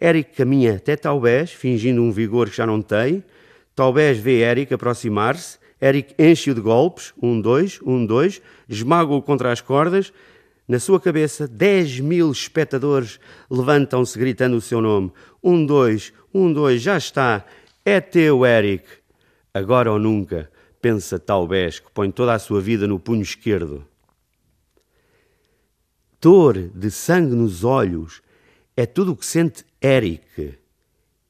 Eric caminha até Taubés, fingindo um vigor que já não tem. Taubés vê Eric aproximar-se. Eric enche-o de golpes, um, dois, um, dois, esmaga-o contra as cordas. Na sua cabeça, dez mil espectadores levantam-se gritando o seu nome. Um, dois, um, dois, já está. É teu, Eric. Agora ou nunca, pensa Taubés, que põe toda a sua vida no punho esquerdo. Dor de sangue nos olhos é tudo o que sente Eric.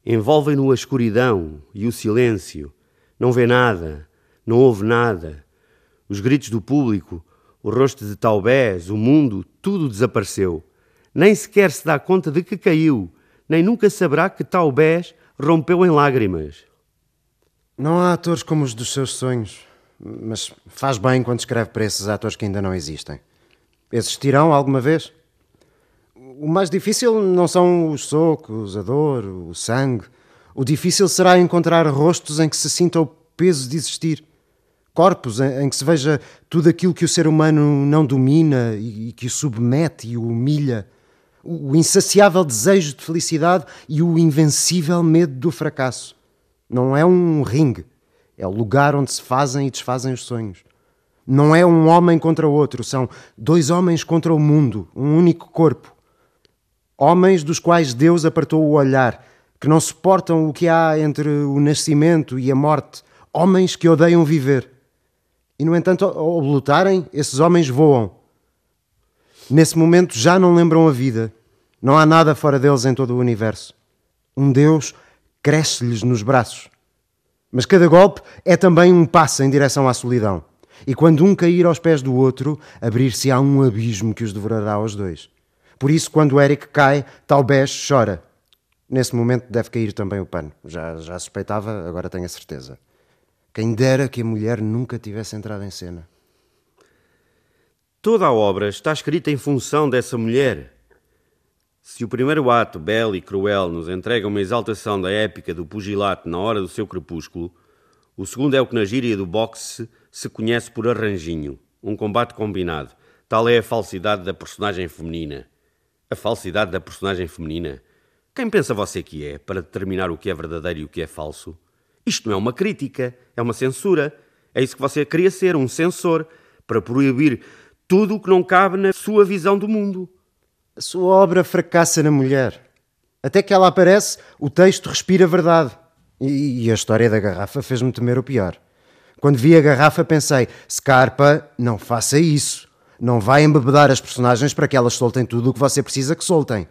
Envolvem-no a escuridão e o silêncio. Não vê nada, não ouve nada. Os gritos do público, o rosto de Taubés, o mundo, tudo desapareceu. Nem sequer se dá conta de que caiu, nem nunca saberá que Taubés rompeu em lágrimas. Não há atores como os dos seus sonhos, mas faz bem quando escreve para esses atores que ainda não existem. Existirão alguma vez? O mais difícil não são os socos, a dor, o sangue. O difícil será encontrar rostos em que se sinta o peso de existir. Corpos em, que se veja tudo aquilo que o ser humano não domina e que o submete e o humilha. O insaciável desejo de felicidade e o invencível medo do fracasso. Não é um ringue, é o lugar onde se fazem e desfazem os sonhos. Não é um homem contra o outro, são dois homens contra o mundo, um único corpo. Homens dos quais Deus apartou o olhar, que não suportam o que há entre o nascimento e a morte, homens que odeiam viver. E, no entanto, ao lutarem, esses homens voam. Nesse momento já não lembram a vida. Não há nada fora deles em todo o universo. Um Deus cresce-lhes nos braços. Mas cada golpe é também um passo em direção à solidão. E quando um cair aos pés do outro, abrir-se-á um abismo que os devorará aos dois Por isso, quando Eric cai, Taubés chora. Nesse momento deve cair também o pano. Já, já suspeitava, agora tenho a certeza. Quem dera que a mulher nunca tivesse entrado em cena. Toda a obra está escrita em função dessa mulher. Se o primeiro ato, belo e cruel, nos entrega uma exaltação da épica do pugilato na hora do seu crepúsculo, o segundo é o que na gíria do boxe se conhece por arranjinho, um combate combinado. Tal é a falsidade da personagem feminina. A falsidade da personagem feminina? Quem pensa você que é para determinar o que é verdadeiro e o que é falso? Isto não é uma crítica, é uma censura. É isso que você queria ser, um censor, para proibir tudo o que não cabe na sua visão do mundo. A sua obra fracassa na mulher. Até que ela aparece, o texto respira verdade. E, e a história da garrafa fez-me temer o pior. Quando vi a garrafa, pensei: Scarpa, não faça isso. Não vai embebedar as personagens para que elas soltem tudo o que você precisa que soltem.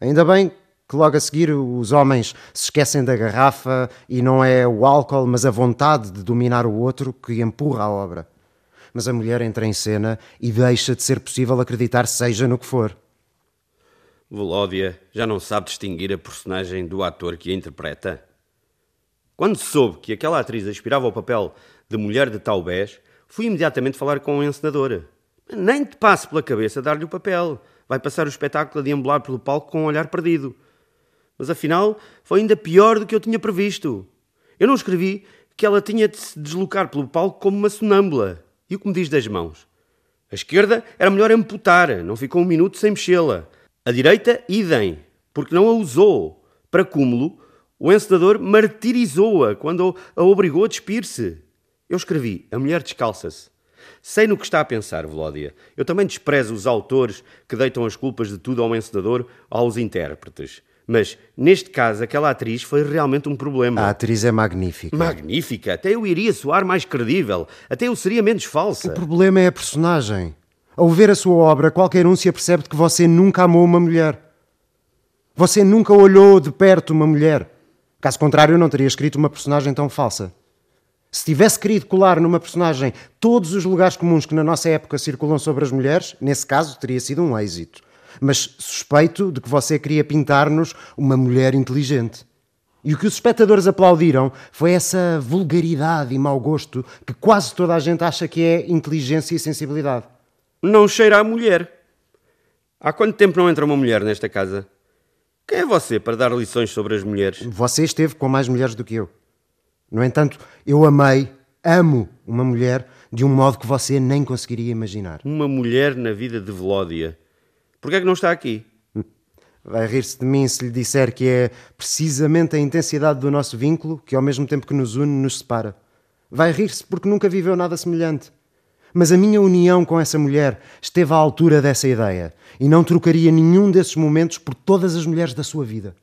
Ainda bem que logo a seguir os homens se esquecem da garrafa e não é o álcool, mas a vontade de dominar o outro que empurra a obra. Mas a mulher entra em cena e deixa de ser possível acreditar, seja no que for. Volódia já não sabe distinguir a personagem do ator que a interpreta? Quando soube que aquela atriz aspirava ao papel de mulher de Taubés, fui imediatamente falar com a encenadora. Nem te passe pela cabeça dar-lhe o papel. Vai passar o espetáculo a deambular pelo palco com um olhar perdido. Mas afinal, foi ainda pior do que eu tinha previsto. Eu não escrevi que ela tinha de se deslocar pelo palco como uma sonâmbula. E o que me diz das mãos? A esquerda era melhor amputar, não ficou um minuto sem mexê-la. A direita, idem, porque não a usou. Para cúmulo, o encenador martirizou-a quando a obrigou a despir-se. Eu escrevi: A mulher descalça-se. Sei no que está a pensar, Volódia. Eu também desprezo os autores que deitam as culpas de tudo ao encenador ou aos intérpretes. Mas, neste caso, aquela atriz foi realmente um problema. A atriz é magnífica. Magnífica! Até eu iria soar mais credível. Até eu seria menos falsa. O problema é a personagem. Ao ver a sua obra, qualquer um se apercebe de que você nunca amou uma mulher. Você nunca olhou de perto uma mulher. Caso contrário, não teria escrito uma personagem tão falsa. Se tivesse querido colar numa personagem todos os lugares comuns que na nossa época circulam sobre as mulheres, nesse caso teria sido um êxito. Mas suspeito de que você queria pintar-nos uma mulher inteligente. E o que os espectadores aplaudiram foi essa vulgaridade e mau gosto que quase toda a gente acha que é inteligência e sensibilidade. Não cheira a mulher. Há quanto tempo não entra uma mulher nesta casa? Quem é você para dar lições sobre as mulheres? Você esteve com mais mulheres do que eu. No entanto, eu amei, amo uma mulher de um modo que você nem conseguiria imaginar. Uma mulher na vida de Velódia. Por que é que não está aqui? Vai rir-se de mim se lhe disser que é precisamente a intensidade do nosso vínculo que, ao mesmo tempo que nos une, nos separa. Vai rir-se porque nunca viveu nada semelhante. Mas a minha união com essa mulher esteve à altura dessa ideia e não trocaria nenhum desses momentos por todas as mulheres da sua vida.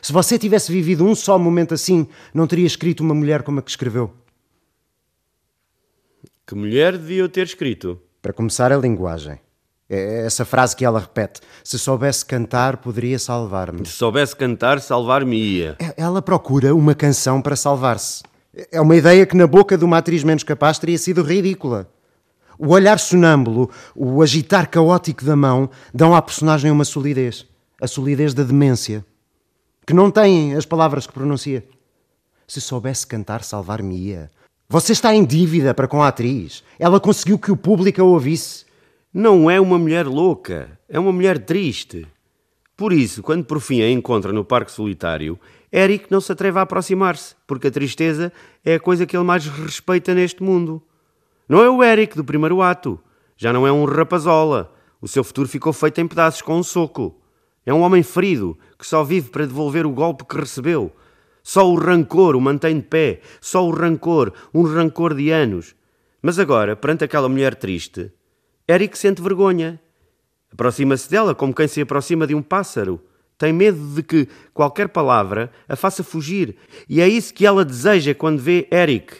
Se você tivesse vivido um só momento assim, não teria escrito uma mulher como a que escreveu. Que mulher devia eu ter escrito? Para começar, a linguagem. É essa frase que ela repete: Se soubesse cantar, poderia salvar-me. Se soubesse cantar, salvar-me-ia. Ela procura uma canção para salvar-se. É uma ideia que, na boca de uma atriz menos capaz, teria sido ridícula. O olhar sonâmbulo, o agitar caótico da mão, dão à personagem uma solidez. A solidez da demência. Que não tem as palavras que pronuncia. Se soubesse cantar, salvar-me-ia. Você está em dívida para com a atriz. Ela conseguiu que o público a ouvisse. Não é uma mulher louca, é uma mulher triste. Por isso, quando por fim a encontra no Parque Solitário, Eric não se atreve a aproximar-se, porque a tristeza é a coisa que ele mais respeita neste mundo. Não é o Eric do primeiro ato. Já não é um rapazola. O seu futuro ficou feito em pedaços com um soco. É um homem ferido que só vive para devolver o golpe que recebeu. Só o rancor o mantém de pé. Só o rancor, um rancor de anos. Mas agora, perante aquela mulher triste, Eric sente vergonha. Aproxima-se dela como quem se aproxima de um pássaro. Tem medo de que qualquer palavra a faça fugir. E é isso que ela deseja quando vê Eric.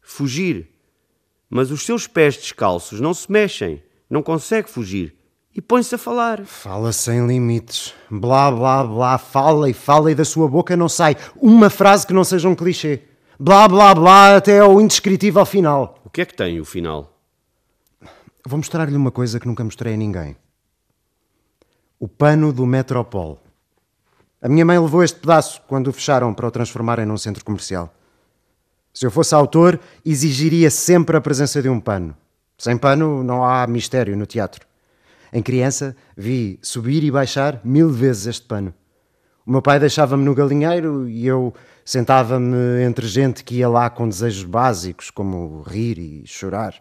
Fugir mas os seus pés descalços não se mexem, não consegue fugir e põe-se a falar. Fala sem limites. Blá, blá, blá, fala e fala e da sua boca não sai uma frase que não seja um clichê. Blá, blá, blá, até ao indescritível final. O que é que tem o final? Vou mostrar-lhe uma coisa que nunca mostrei a ninguém. O pano do Metropol. A minha mãe levou este pedaço quando o fecharam para o transformarem num centro comercial. Se eu fosse autor, exigiria sempre a presença de um pano. Sem pano não há mistério no teatro. Em criança, vi subir e baixar mil vezes este pano. O meu pai deixava-me no galinheiro e eu sentava-me entre gente que ia lá com desejos básicos, como rir e chorar.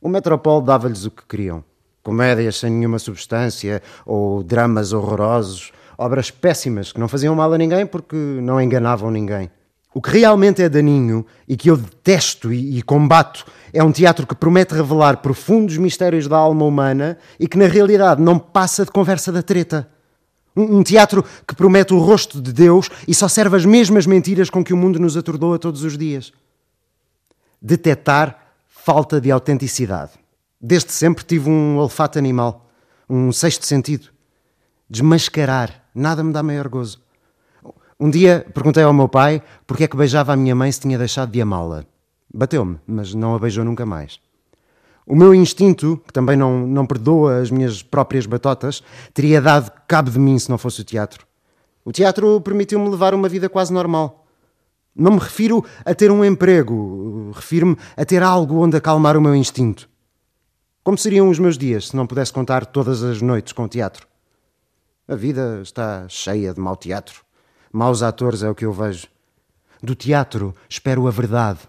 O Metropol dava-lhes o que queriam comédias sem nenhuma substância ou dramas horrorosos, obras péssimas que não faziam mal a ninguém porque não enganavam ninguém. O que realmente é daninho e que eu detesto e, e, combato é um teatro que promete revelar profundos mistérios da alma humana e que na realidade não passa de conversa da treta. Um, um teatro que promete o rosto de Deus e só serve as mesmas mentiras com que o mundo nos atordoa todos os dias. Detetar falta de autenticidade. Desde sempre tive um olfato animal, um sexto sentido. Desmascarar, nada me dá maior gozo. Um dia perguntei ao meu pai porque é que beijava a minha mãe se tinha deixado de amá-la. Bateu-me, mas não a beijou nunca mais. O meu instinto, que também não, não perdoa as minhas próprias batotas, teria dado cabo de mim se não fosse o teatro. O teatro permitiu-me levar uma vida quase normal. Não me refiro a ter um emprego, refiro-me a ter algo onde acalmar o meu instinto. Como seriam os meus dias se não pudesse contar todas as noites com o teatro? A vida está cheia de mau teatro. Maus atores é o que eu vejo. Do teatro espero a verdade.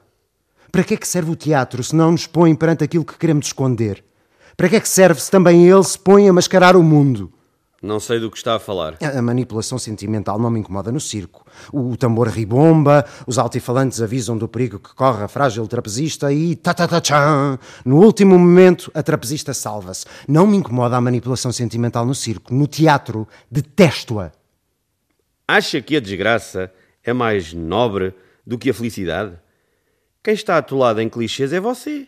Para que é que serve o teatro se não nos põe perante aquilo que queremos esconder? Para que é que serve se também ele se põe a mascarar o mundo? Não sei do que está a falar. A manipulação sentimental não me incomoda no circo. O tambor ribomba, os altifalantes avisam do perigo que corre a frágil trapezista e ta ta ta tchan. No último momento, a trapezista salva-se. Não me incomoda a manipulação sentimental no circo. No teatro, detesto-a. Acha que a desgraça é mais nobre do que a felicidade? Quem está atolado em clichês é você.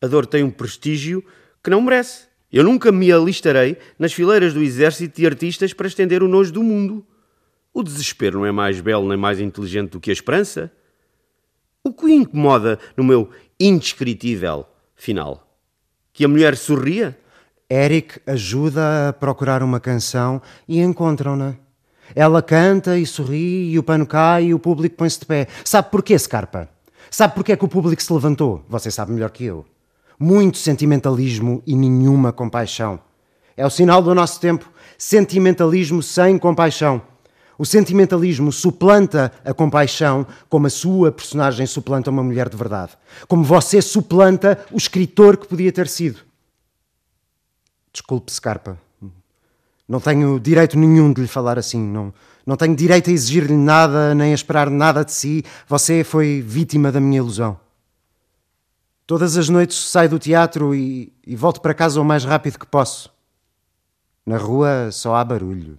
A dor tem um prestígio que não merece. Eu nunca me alistarei nas fileiras do exército de artistas para estender o nojo do mundo. O desespero não é mais belo nem mais inteligente do que a esperança. O que incomoda no meu indescritível final? Que a mulher sorria? Eric ajuda a procurar uma canção e encontram-na. Ela canta e sorri e o pano cai e o público põe-se de pé. Sabe porquê, Scarpa? Sabe porquê que o público se levantou? Você sabe melhor que eu muito sentimentalismo e nenhuma compaixão. É o sinal do nosso tempo. Sentimentalismo sem compaixão. O sentimentalismo suplanta a compaixão como a sua personagem suplanta uma mulher de verdade. Como você suplanta o escritor que podia ter sido. Desculpe, Scarpa. Não tenho direito nenhum de lhe falar assim. Não, não tenho direito a exigir-lhe nada, nem a esperar nada de si. Você foi vítima da minha ilusão. Todas as noites saio do teatro e, e volto para casa o mais rápido que posso. Na rua só há barulho.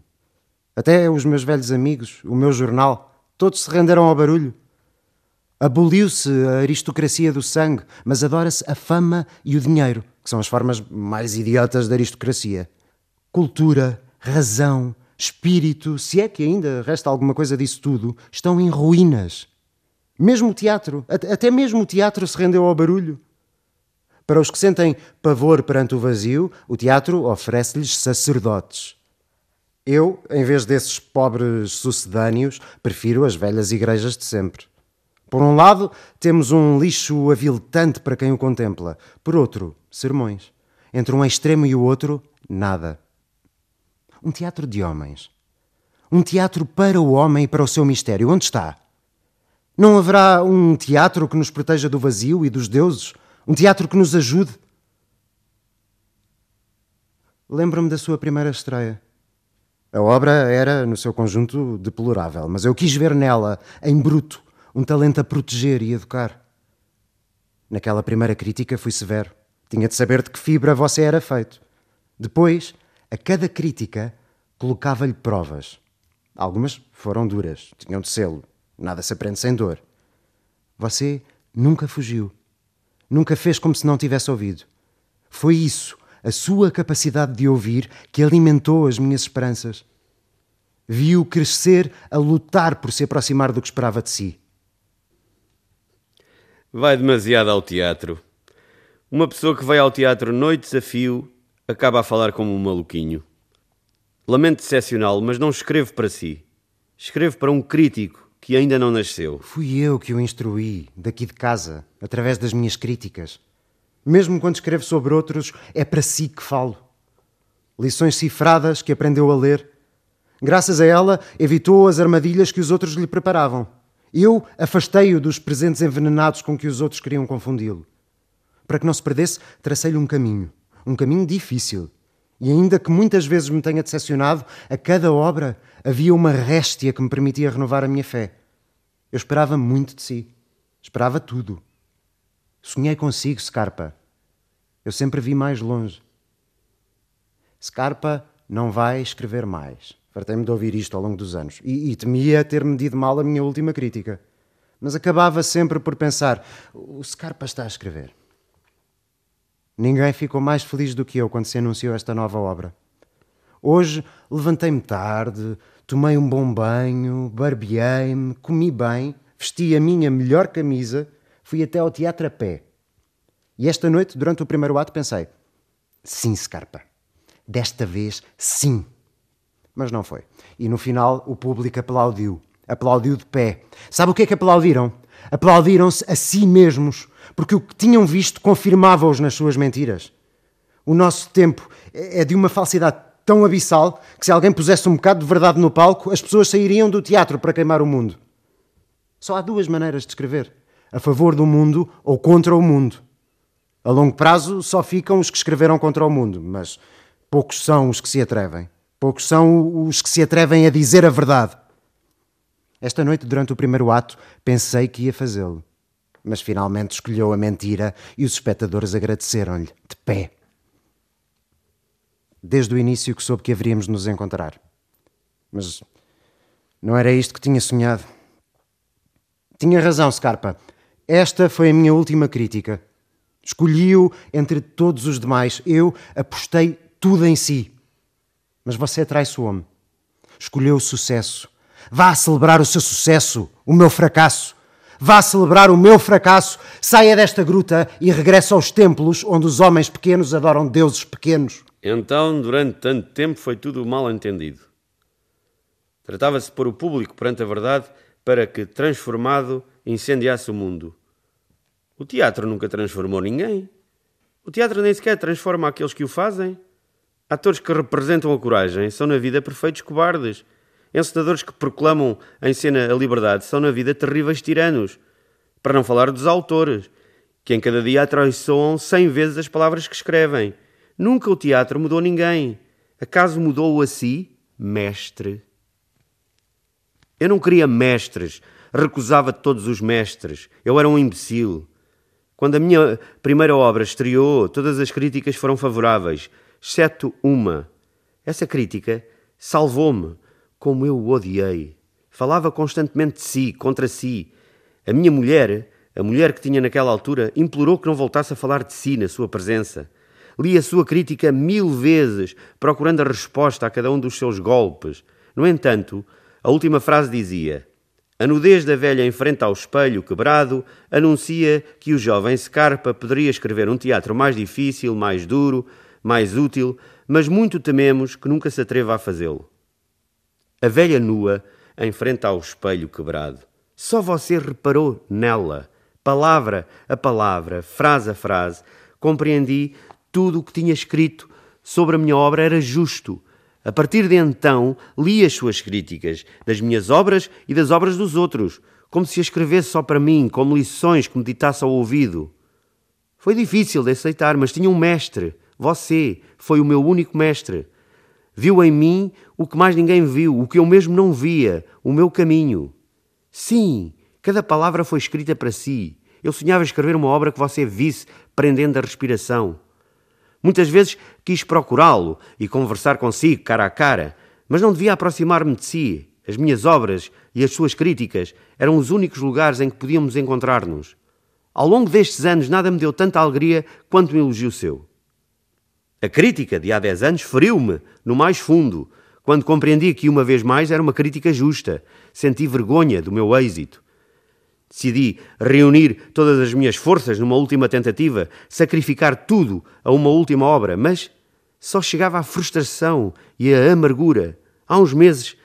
Até os meus velhos amigos, o meu jornal, todos se renderam ao barulho. Aboliu-se a aristocracia do sangue, mas adora-se a fama e o dinheiro, que são as formas mais idiotas da aristocracia. Cultura, razão, espírito, se é que ainda resta alguma coisa disso tudo, estão em ruínas. Mesmo o teatro, até mesmo o teatro se rendeu ao barulho. Para os que sentem pavor perante o vazio, o teatro oferece-lhes sacerdotes. Eu, em vez desses pobres sucedâneos, prefiro as velhas igrejas de sempre. Por um lado, temos um lixo aviltante para quem o contempla. Por outro, sermões. Entre um extremo e o outro, nada. Um teatro de homens. Um teatro para o homem e para o seu mistério. Onde está? Não haverá um teatro que nos proteja do vazio e dos deuses? Um teatro que nos ajude? Lembro-me da sua primeira estreia. A obra era, no seu conjunto, deplorável, mas eu quis ver nela, em bruto, um talento a proteger e educar. Naquela primeira crítica fui severo. Tinha de saber de que fibra você era feito. Depois, a cada crítica, colocava-lhe provas. Algumas foram duras, tinham de sê-lo. Nada se aprende sem dor. Você nunca fugiu. Nunca fez como se não tivesse ouvido. Foi isso, a sua capacidade de ouvir, que alimentou as minhas esperanças. Viu crescer a lutar por se aproximar do que esperava de si. Vai demasiado ao teatro. Uma pessoa que vai ao teatro noite a fio acaba a falar como um maluquinho. Lamento decepcioná-lo, mas não escrevo para si. Escrevo para um crítico que ainda não nasceu. Fui eu que o instruí, daqui de casa, através das minhas críticas. Mesmo quando escrevo sobre outros, é para si que falo. Lições cifradas que aprendeu a ler. Graças a ela, evitou as armadilhas que os outros lhe preparavam. Eu afastei-o dos presentes envenenados com que os outros queriam confundi-lo. Para que não se perdesse, tracei-lhe um caminho. Um caminho difícil. E ainda que muitas vezes me tenha decepcionado, a cada obra havia uma réstia que me permitia renovar a minha fé. Eu esperava muito de si. Esperava tudo. Sonhei consigo, Scarpa. Eu sempre vi mais longe. Scarpa não vai escrever mais. Fartei-me de ouvir isto ao longo dos anos. E, e temia ter medido mal a minha última crítica. Mas acabava sempre por pensar: o Scarpa está a escrever. Ninguém ficou mais feliz do que eu quando se anunciou esta nova obra. Hoje levantei-me tarde, tomei um bom banho, barbeei-me, comi bem, vesti a minha melhor camisa fui até ao teatro a pé. E esta noite, durante o primeiro ato, pensei: sim, Scarpa, desta vez sim. Mas não foi. E no final o público aplaudiu. Aplaudiu de pé. Sabe o que é que aplaudiram? Aplaudiram-se a si mesmos, porque o que tinham visto confirmava-os nas suas mentiras. O nosso tempo é de uma falsidade tão abissal que se alguém pusesse um bocado de verdade no palco, as pessoas sairiam do teatro para queimar o mundo. Só há duas maneiras de escrever a favor do mundo ou contra o mundo. A longo prazo só ficam os que escreveram contra o mundo, mas poucos são os que se atrevem. Poucos são os que se atrevem a dizer a verdade. Esta noite, durante o primeiro ato, pensei que ia fazê-lo. Mas finalmente escolheu a mentira e os espectadores agradeceram-lhe, de pé. Desde o início que soube que haveríamos de nos encontrar. Mas não era isto que tinha sonhado. Tinha razão, Scarpa. Esta foi a minha última crítica. Escolhi-o entre todos os demais. Eu apostei tudo em si. Mas você traiçoou-me. Escolheu o sucesso. Vá celebrar o seu sucesso, o meu fracasso. Vá celebrar o meu fracasso. Saia desta gruta e regresse aos templos onde os homens pequenos adoram deuses pequenos. Então, durante tanto tempo, foi tudo mal entendido. Tratava-se de pôr o público perante a verdade para que, transformado, incendiasse o mundo. O teatro nunca transformou ninguém. O teatro nem sequer transforma aqueles que o fazem. Atores que representam a coragem são na vida perfeitos cobardes. Encenadores que proclamam em cena a liberdade são na vida terríveis tiranos. Para não falar dos autores, que em cada dia atraiçoam cem vezes as palavras que escrevem. Nunca o teatro mudou ninguém. Acaso mudou-o a si, mestre? Eu não queria mestres, recusava todos os mestres. Eu era um imbecil. Quando a minha primeira obra estreou, todas as críticas foram favoráveis, exceto uma. Essa crítica salvou-me, como eu o odiei. Falava constantemente de si, contra si. A minha mulher, a mulher que tinha naquela altura, implorou que não voltasse a falar de si na sua presença. Li a sua crítica mil vezes, procurando a resposta a cada um dos seus golpes. No entanto, a última frase dizia: a nudez da velha em frente ao espelho quebrado anuncia que o jovem Scarpa poderia escrever um teatro mais difícil, mais duro, mais útil, mas muito tememos que nunca se atreva a fazê-lo. A velha nua em frente ao espelho quebrado. Só você reparou nela, palavra a palavra, frase a frase. Compreendi tudo o que tinha escrito sobre a minha obra era justo a partir de então, li as suas críticas, das minhas obras e das obras dos outros, como se escrevesse só para mim, como lições que me ditasse ao ouvido. Foi difícil de aceitar, mas tinha um mestre. Você foi o meu único mestre. Viu em mim o que mais ninguém viu, o que eu mesmo não via, o meu caminho. Sim, cada palavra foi escrita para si. Eu sonhava escrever uma obra que você visse prendendo a respiração. Muitas vezes quis procurá-lo e conversar consigo cara a cara, mas não devia aproximar-me de si. As minhas obras e as suas críticas eram os únicos lugares em que podíamos encontrar-nos. Ao longo destes anos, nada me deu tanta alegria quanto um elogio seu. A crítica de há dez anos feriu-me no mais fundo, quando compreendi que, uma vez mais, era uma crítica justa. Senti vergonha do meu êxito. Decidi reunir todas as minhas forças numa última tentativa, sacrificar tudo a uma última obra, mas Só chegava à frustração e à amargura. Há uns meses,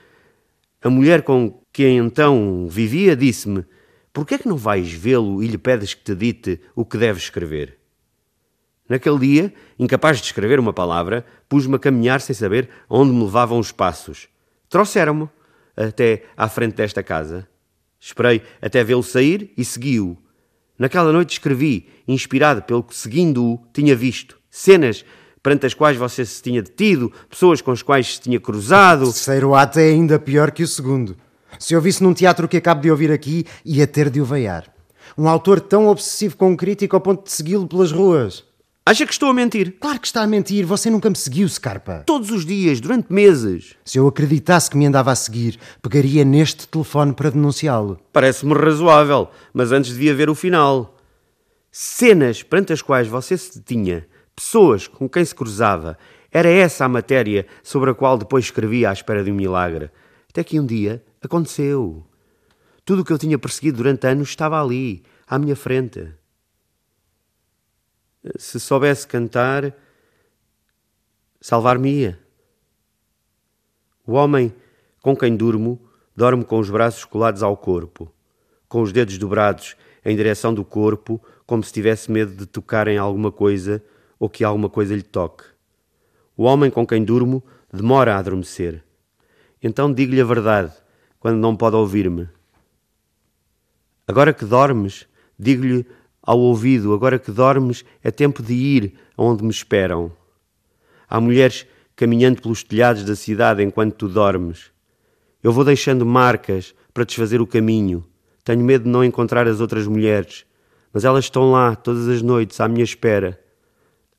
a mulher com quem então vivia disse-me: Por que é que não vais vê-lo e lhe pedes que te dite o que deves escrever? Naquele dia, incapaz de escrever uma palavra, pus-me a caminhar sem saber onde me levavam os passos. Trouxeram-me até à frente desta casa. Esperei até vê-lo sair e segui-o. Naquela noite escrevi, inspirado pelo que, seguindo-o, tinha visto. Cenas perante as quais você se tinha detido, pessoas com as quais se tinha cruzado. O terceiro ato é ainda pior que o segundo. Se eu visse num teatro que acabo de ouvir aqui, ia ter de o veiar. Um autor tão obsessivo com um crítico ao ponto de segui-lo pelas ruas. Acha que estou a mentir? Claro que está a mentir. Você nunca me seguiu, Scarpa. Todos os dias, durante meses. Se eu acreditasse que me andava a seguir, pegaria neste telefone para denunciá-lo. Parece-me razoável, mas antes devia ver o final. Cenas perante as quais você se detinha, pessoas com quem se cruzava, era essa a matéria sobre a qual depois escrevia à espera de um milagre. Até que um dia aconteceu. Tudo o que eu tinha perseguido durante anos estava ali, à minha frente se soubesse cantar, salvar-me-ia. O homem com quem durmo dorme com os braços colados ao corpo, com os dedos dobrados em direção do corpo, como se tivesse medo de tocar em alguma coisa ou que alguma coisa lhe toque. O homem com quem durmo demora a adormecer. Então digo-lhe a verdade, quando não pode ouvir-me. Agora que dormes, digo-lhe ao ouvido, agora que dormes, é tempo de ir aonde me esperam. Há mulheres caminhando pelos telhados da cidade enquanto tu dormes. Eu vou deixando marcas para desfazer o caminho. Tenho medo de não encontrar as outras mulheres, mas elas estão lá todas as noites à minha espera.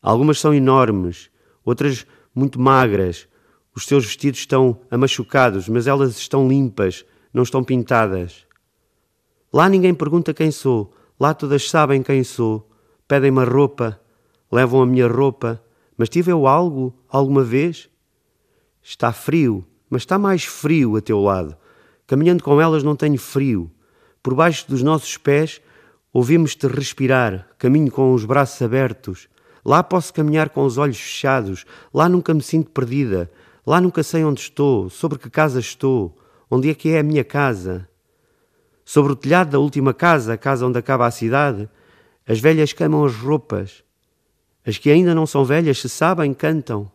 Algumas são enormes, outras muito magras. Os seus vestidos estão amachucados, mas elas estão limpas, não estão pintadas. Lá ninguém pergunta quem sou, Lá todas sabem quem sou, pedem-me a roupa, levam a minha roupa, mas tive eu algo alguma vez? Está frio, mas está mais frio a teu lado. Caminhando com elas não tenho frio. Por baixo dos nossos pés ouvimos-te respirar, caminho com os braços abertos. Lá posso caminhar com os olhos fechados, lá nunca me sinto perdida, lá nunca sei onde estou, sobre que casa estou, onde é que é a minha casa. Sobre o telhado da última casa, a casa onde acaba a cidade, as velhas queimam as roupas. As que ainda não são velhas, se sabem, cantam.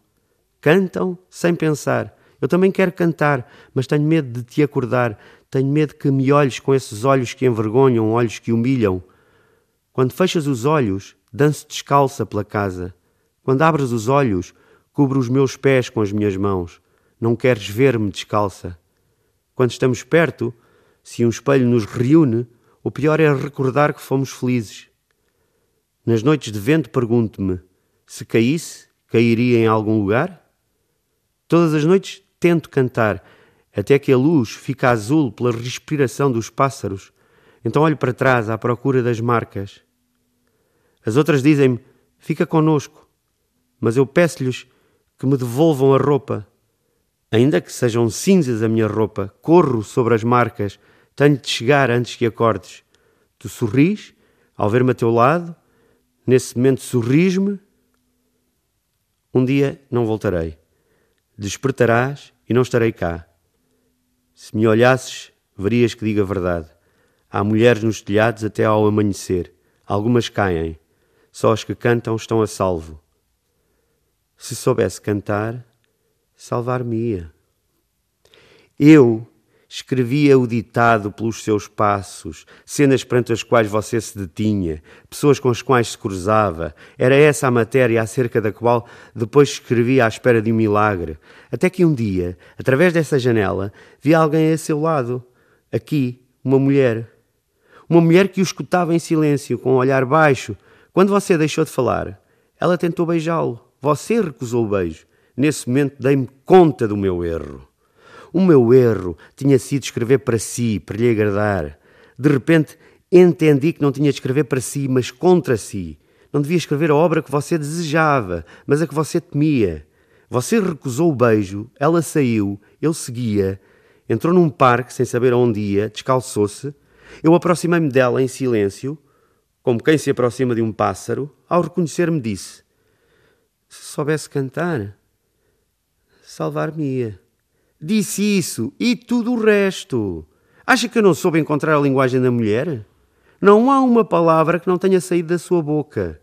Cantam sem pensar. Eu também quero cantar, mas tenho medo de te acordar. Tenho medo que me olhes com esses olhos que envergonham, olhos que humilham. Quando fechas os olhos, danço descalça pela casa. Quando abres os olhos, cubro os meus pés com as minhas mãos. Não queres ver-me descalça. Quando estamos perto, se um espelho nos reúne, o pior é recordar que fomos felizes. Nas noites de vento pergunto-me: se caísse, cairia em algum lugar? Todas as noites tento cantar, até que a luz fica azul pela respiração dos pássaros. Então olho para trás à procura das marcas. As outras dizem-me: fica conosco. Mas eu peço-lhes que me devolvam a roupa. Ainda que sejam cinzas a minha roupa, corro sobre as marcas tenho de chegar antes que acordes. Tu sorris ao ver-me a teu lado, nesse momento sorris-me. Um dia não voltarei. Despertarás e não estarei cá. Se me olhasses, verias que digo a verdade. Há mulheres nos telhados até ao amanhecer. Algumas caem. Só as que cantam estão a salvo. Se soubesse cantar, salvar-me-ia. Eu Escrevia o ditado pelos seus passos, cenas perante as quais você se detinha, pessoas com as quais se cruzava. Era essa a matéria acerca da qual depois escrevia à espera de um milagre. Até que um dia, através dessa janela, vi alguém a seu lado. Aqui, uma mulher. Uma mulher que o escutava em silêncio, com um olhar baixo. Quando você deixou de falar, ela tentou beijá-lo. Você recusou o beijo. Nesse momento dei-me conta do meu erro. O meu erro tinha sido escrever para si, para lhe agradar. De repente entendi que não tinha de escrever para si, mas contra si. Não devia escrever a obra que você desejava, mas a que você temia. Você recusou o beijo, ela saiu, ele seguia, entrou num parque sem saber onde ia, descalçou-se. Eu aproximei-me dela em silêncio, como quem se aproxima de um pássaro. Ao reconhecer-me, disse: Se soubesse cantar, salvar-me-ia. Disse isso e tudo o resto. Acha que eu não soube encontrar a linguagem da mulher? Não há uma palavra que não tenha saído da sua boca.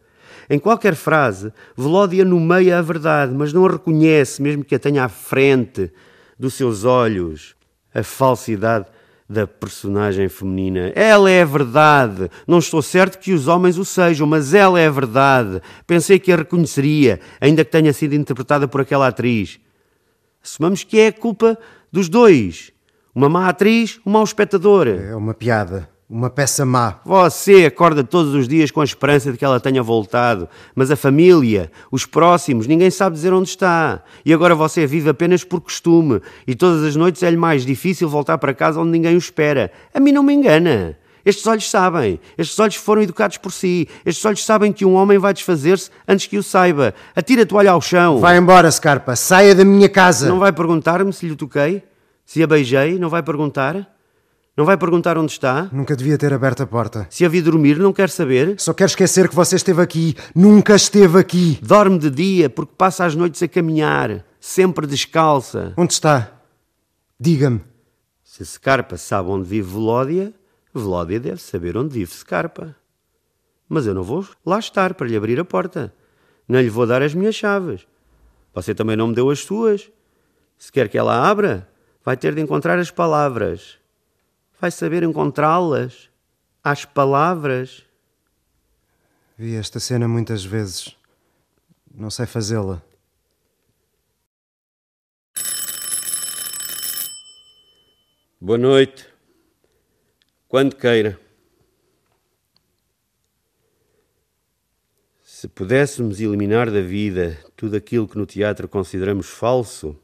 Em qualquer frase, Velódia nomeia a verdade, mas não a reconhece, mesmo que a tenha à frente dos seus olhos. A falsidade da personagem feminina. Ela é a verdade. Não estou certo que os homens o sejam, mas ela é a verdade. Pensei que a reconheceria, ainda que tenha sido interpretada por aquela atriz. Assumamos que é culpa dos dois. Uma má atriz, um mau espectador. É uma piada. Uma peça má. Você acorda todos os dias com a esperança de que ela tenha voltado, mas a família, os próximos, ninguém sabe dizer onde está. E agora você vive apenas por costume, e todas as noites é-lhe mais difícil voltar para casa onde ninguém o espera. A mim não me engana. Estes olhos sabem, estes olhos foram educados por si, estes olhos sabem que um homem vai desfazer-se antes que o saiba. Atira a toalha ao chão. Vai embora, Scarpa, saia da minha casa. Não vai perguntar-me se lhe toquei? Se a beijei? Não vai perguntar? Não vai perguntar onde está? Nunca devia ter aberto a porta. Se a vi dormir, não quer saber? Só quer esquecer que você esteve aqui. Nunca esteve aqui. Dorme de dia porque passa as noites a caminhar, sempre descalça. Onde está? Diga-me. Se Scarpa sabe onde vive Velódia, Velódia deve saber onde vive Scarpa. Mas eu não vou lá estar para lhe abrir a porta. Não lhe vou dar as minhas chaves. Você também não me deu as suas. Se quer que ela abra, vai ter de encontrar as palavras vai saber encontrá-las às palavras. Vi esta cena muitas vezes. Não sei fazê-la. Boa noite. Quando queira. Se pudéssemos eliminar da vida tudo aquilo que no teatro consideramos falso,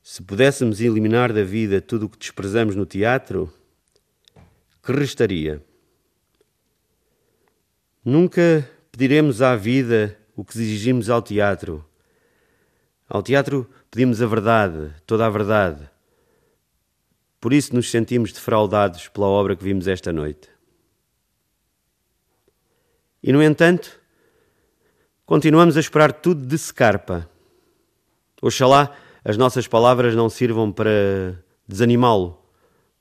se pudéssemos eliminar da vida tudo o que desprezamos no teatro, que restaria? Nunca pediremos à vida o que exigimos ao teatro. Ao teatro pedimos a verdade, toda a verdade. Por isso nos sentimos defraudados pela obra que vimos esta noite. E, no entanto, continuamos a esperar tudo de Scarpa. Oxalá as nossas palavras não sirvam para desanimá-lo.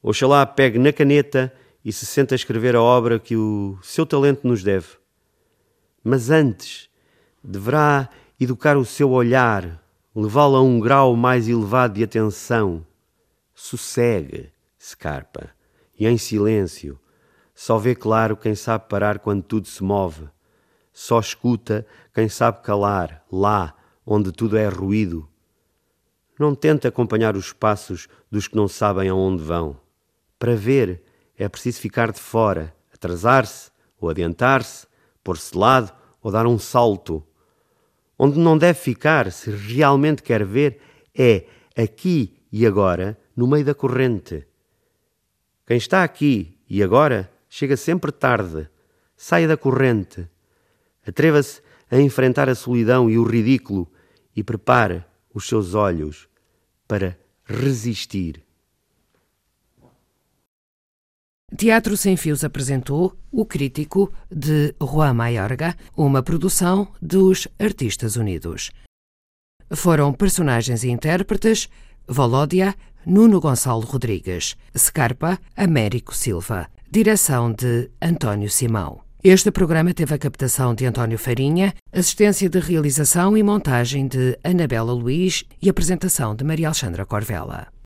Oxalá pegue na caneta e se sente a escrever a obra que o seu talento nos deve. Mas antes, deverá educar o seu olhar, levá-lo a um grau mais elevado de atenção. Sossegue, Scarpa, e em silêncio. Só vê claro quem sabe parar quando tudo se move. Só escuta quem sabe calar, lá onde tudo é ruído. Não tente acompanhar os passos dos que não sabem aonde vão. Para ver, é preciso ficar de fora, atrasar-se ou adiantar-se, pôr-se lado ou dar um salto. Onde não deve ficar, se realmente quer ver, é aqui e agora, no meio da corrente. Quem está aqui e agora chega sempre tarde. Saia da corrente. Atreva-se a enfrentar a solidão e o ridículo e prepare os seus olhos para resistir. Teatro Sem Fios apresentou O Crítico de Juan Mayorga, uma produção dos Artistas Unidos. Foram personagens e intérpretes Volódia, Nuno Gonçalo Rodrigues, Scarpa, Américo Silva. Direção de António Simão. Este programa teve a captação de António Farinha, assistência de realização e montagem de Anabela Luiz e apresentação de Maria Alexandra Corvella.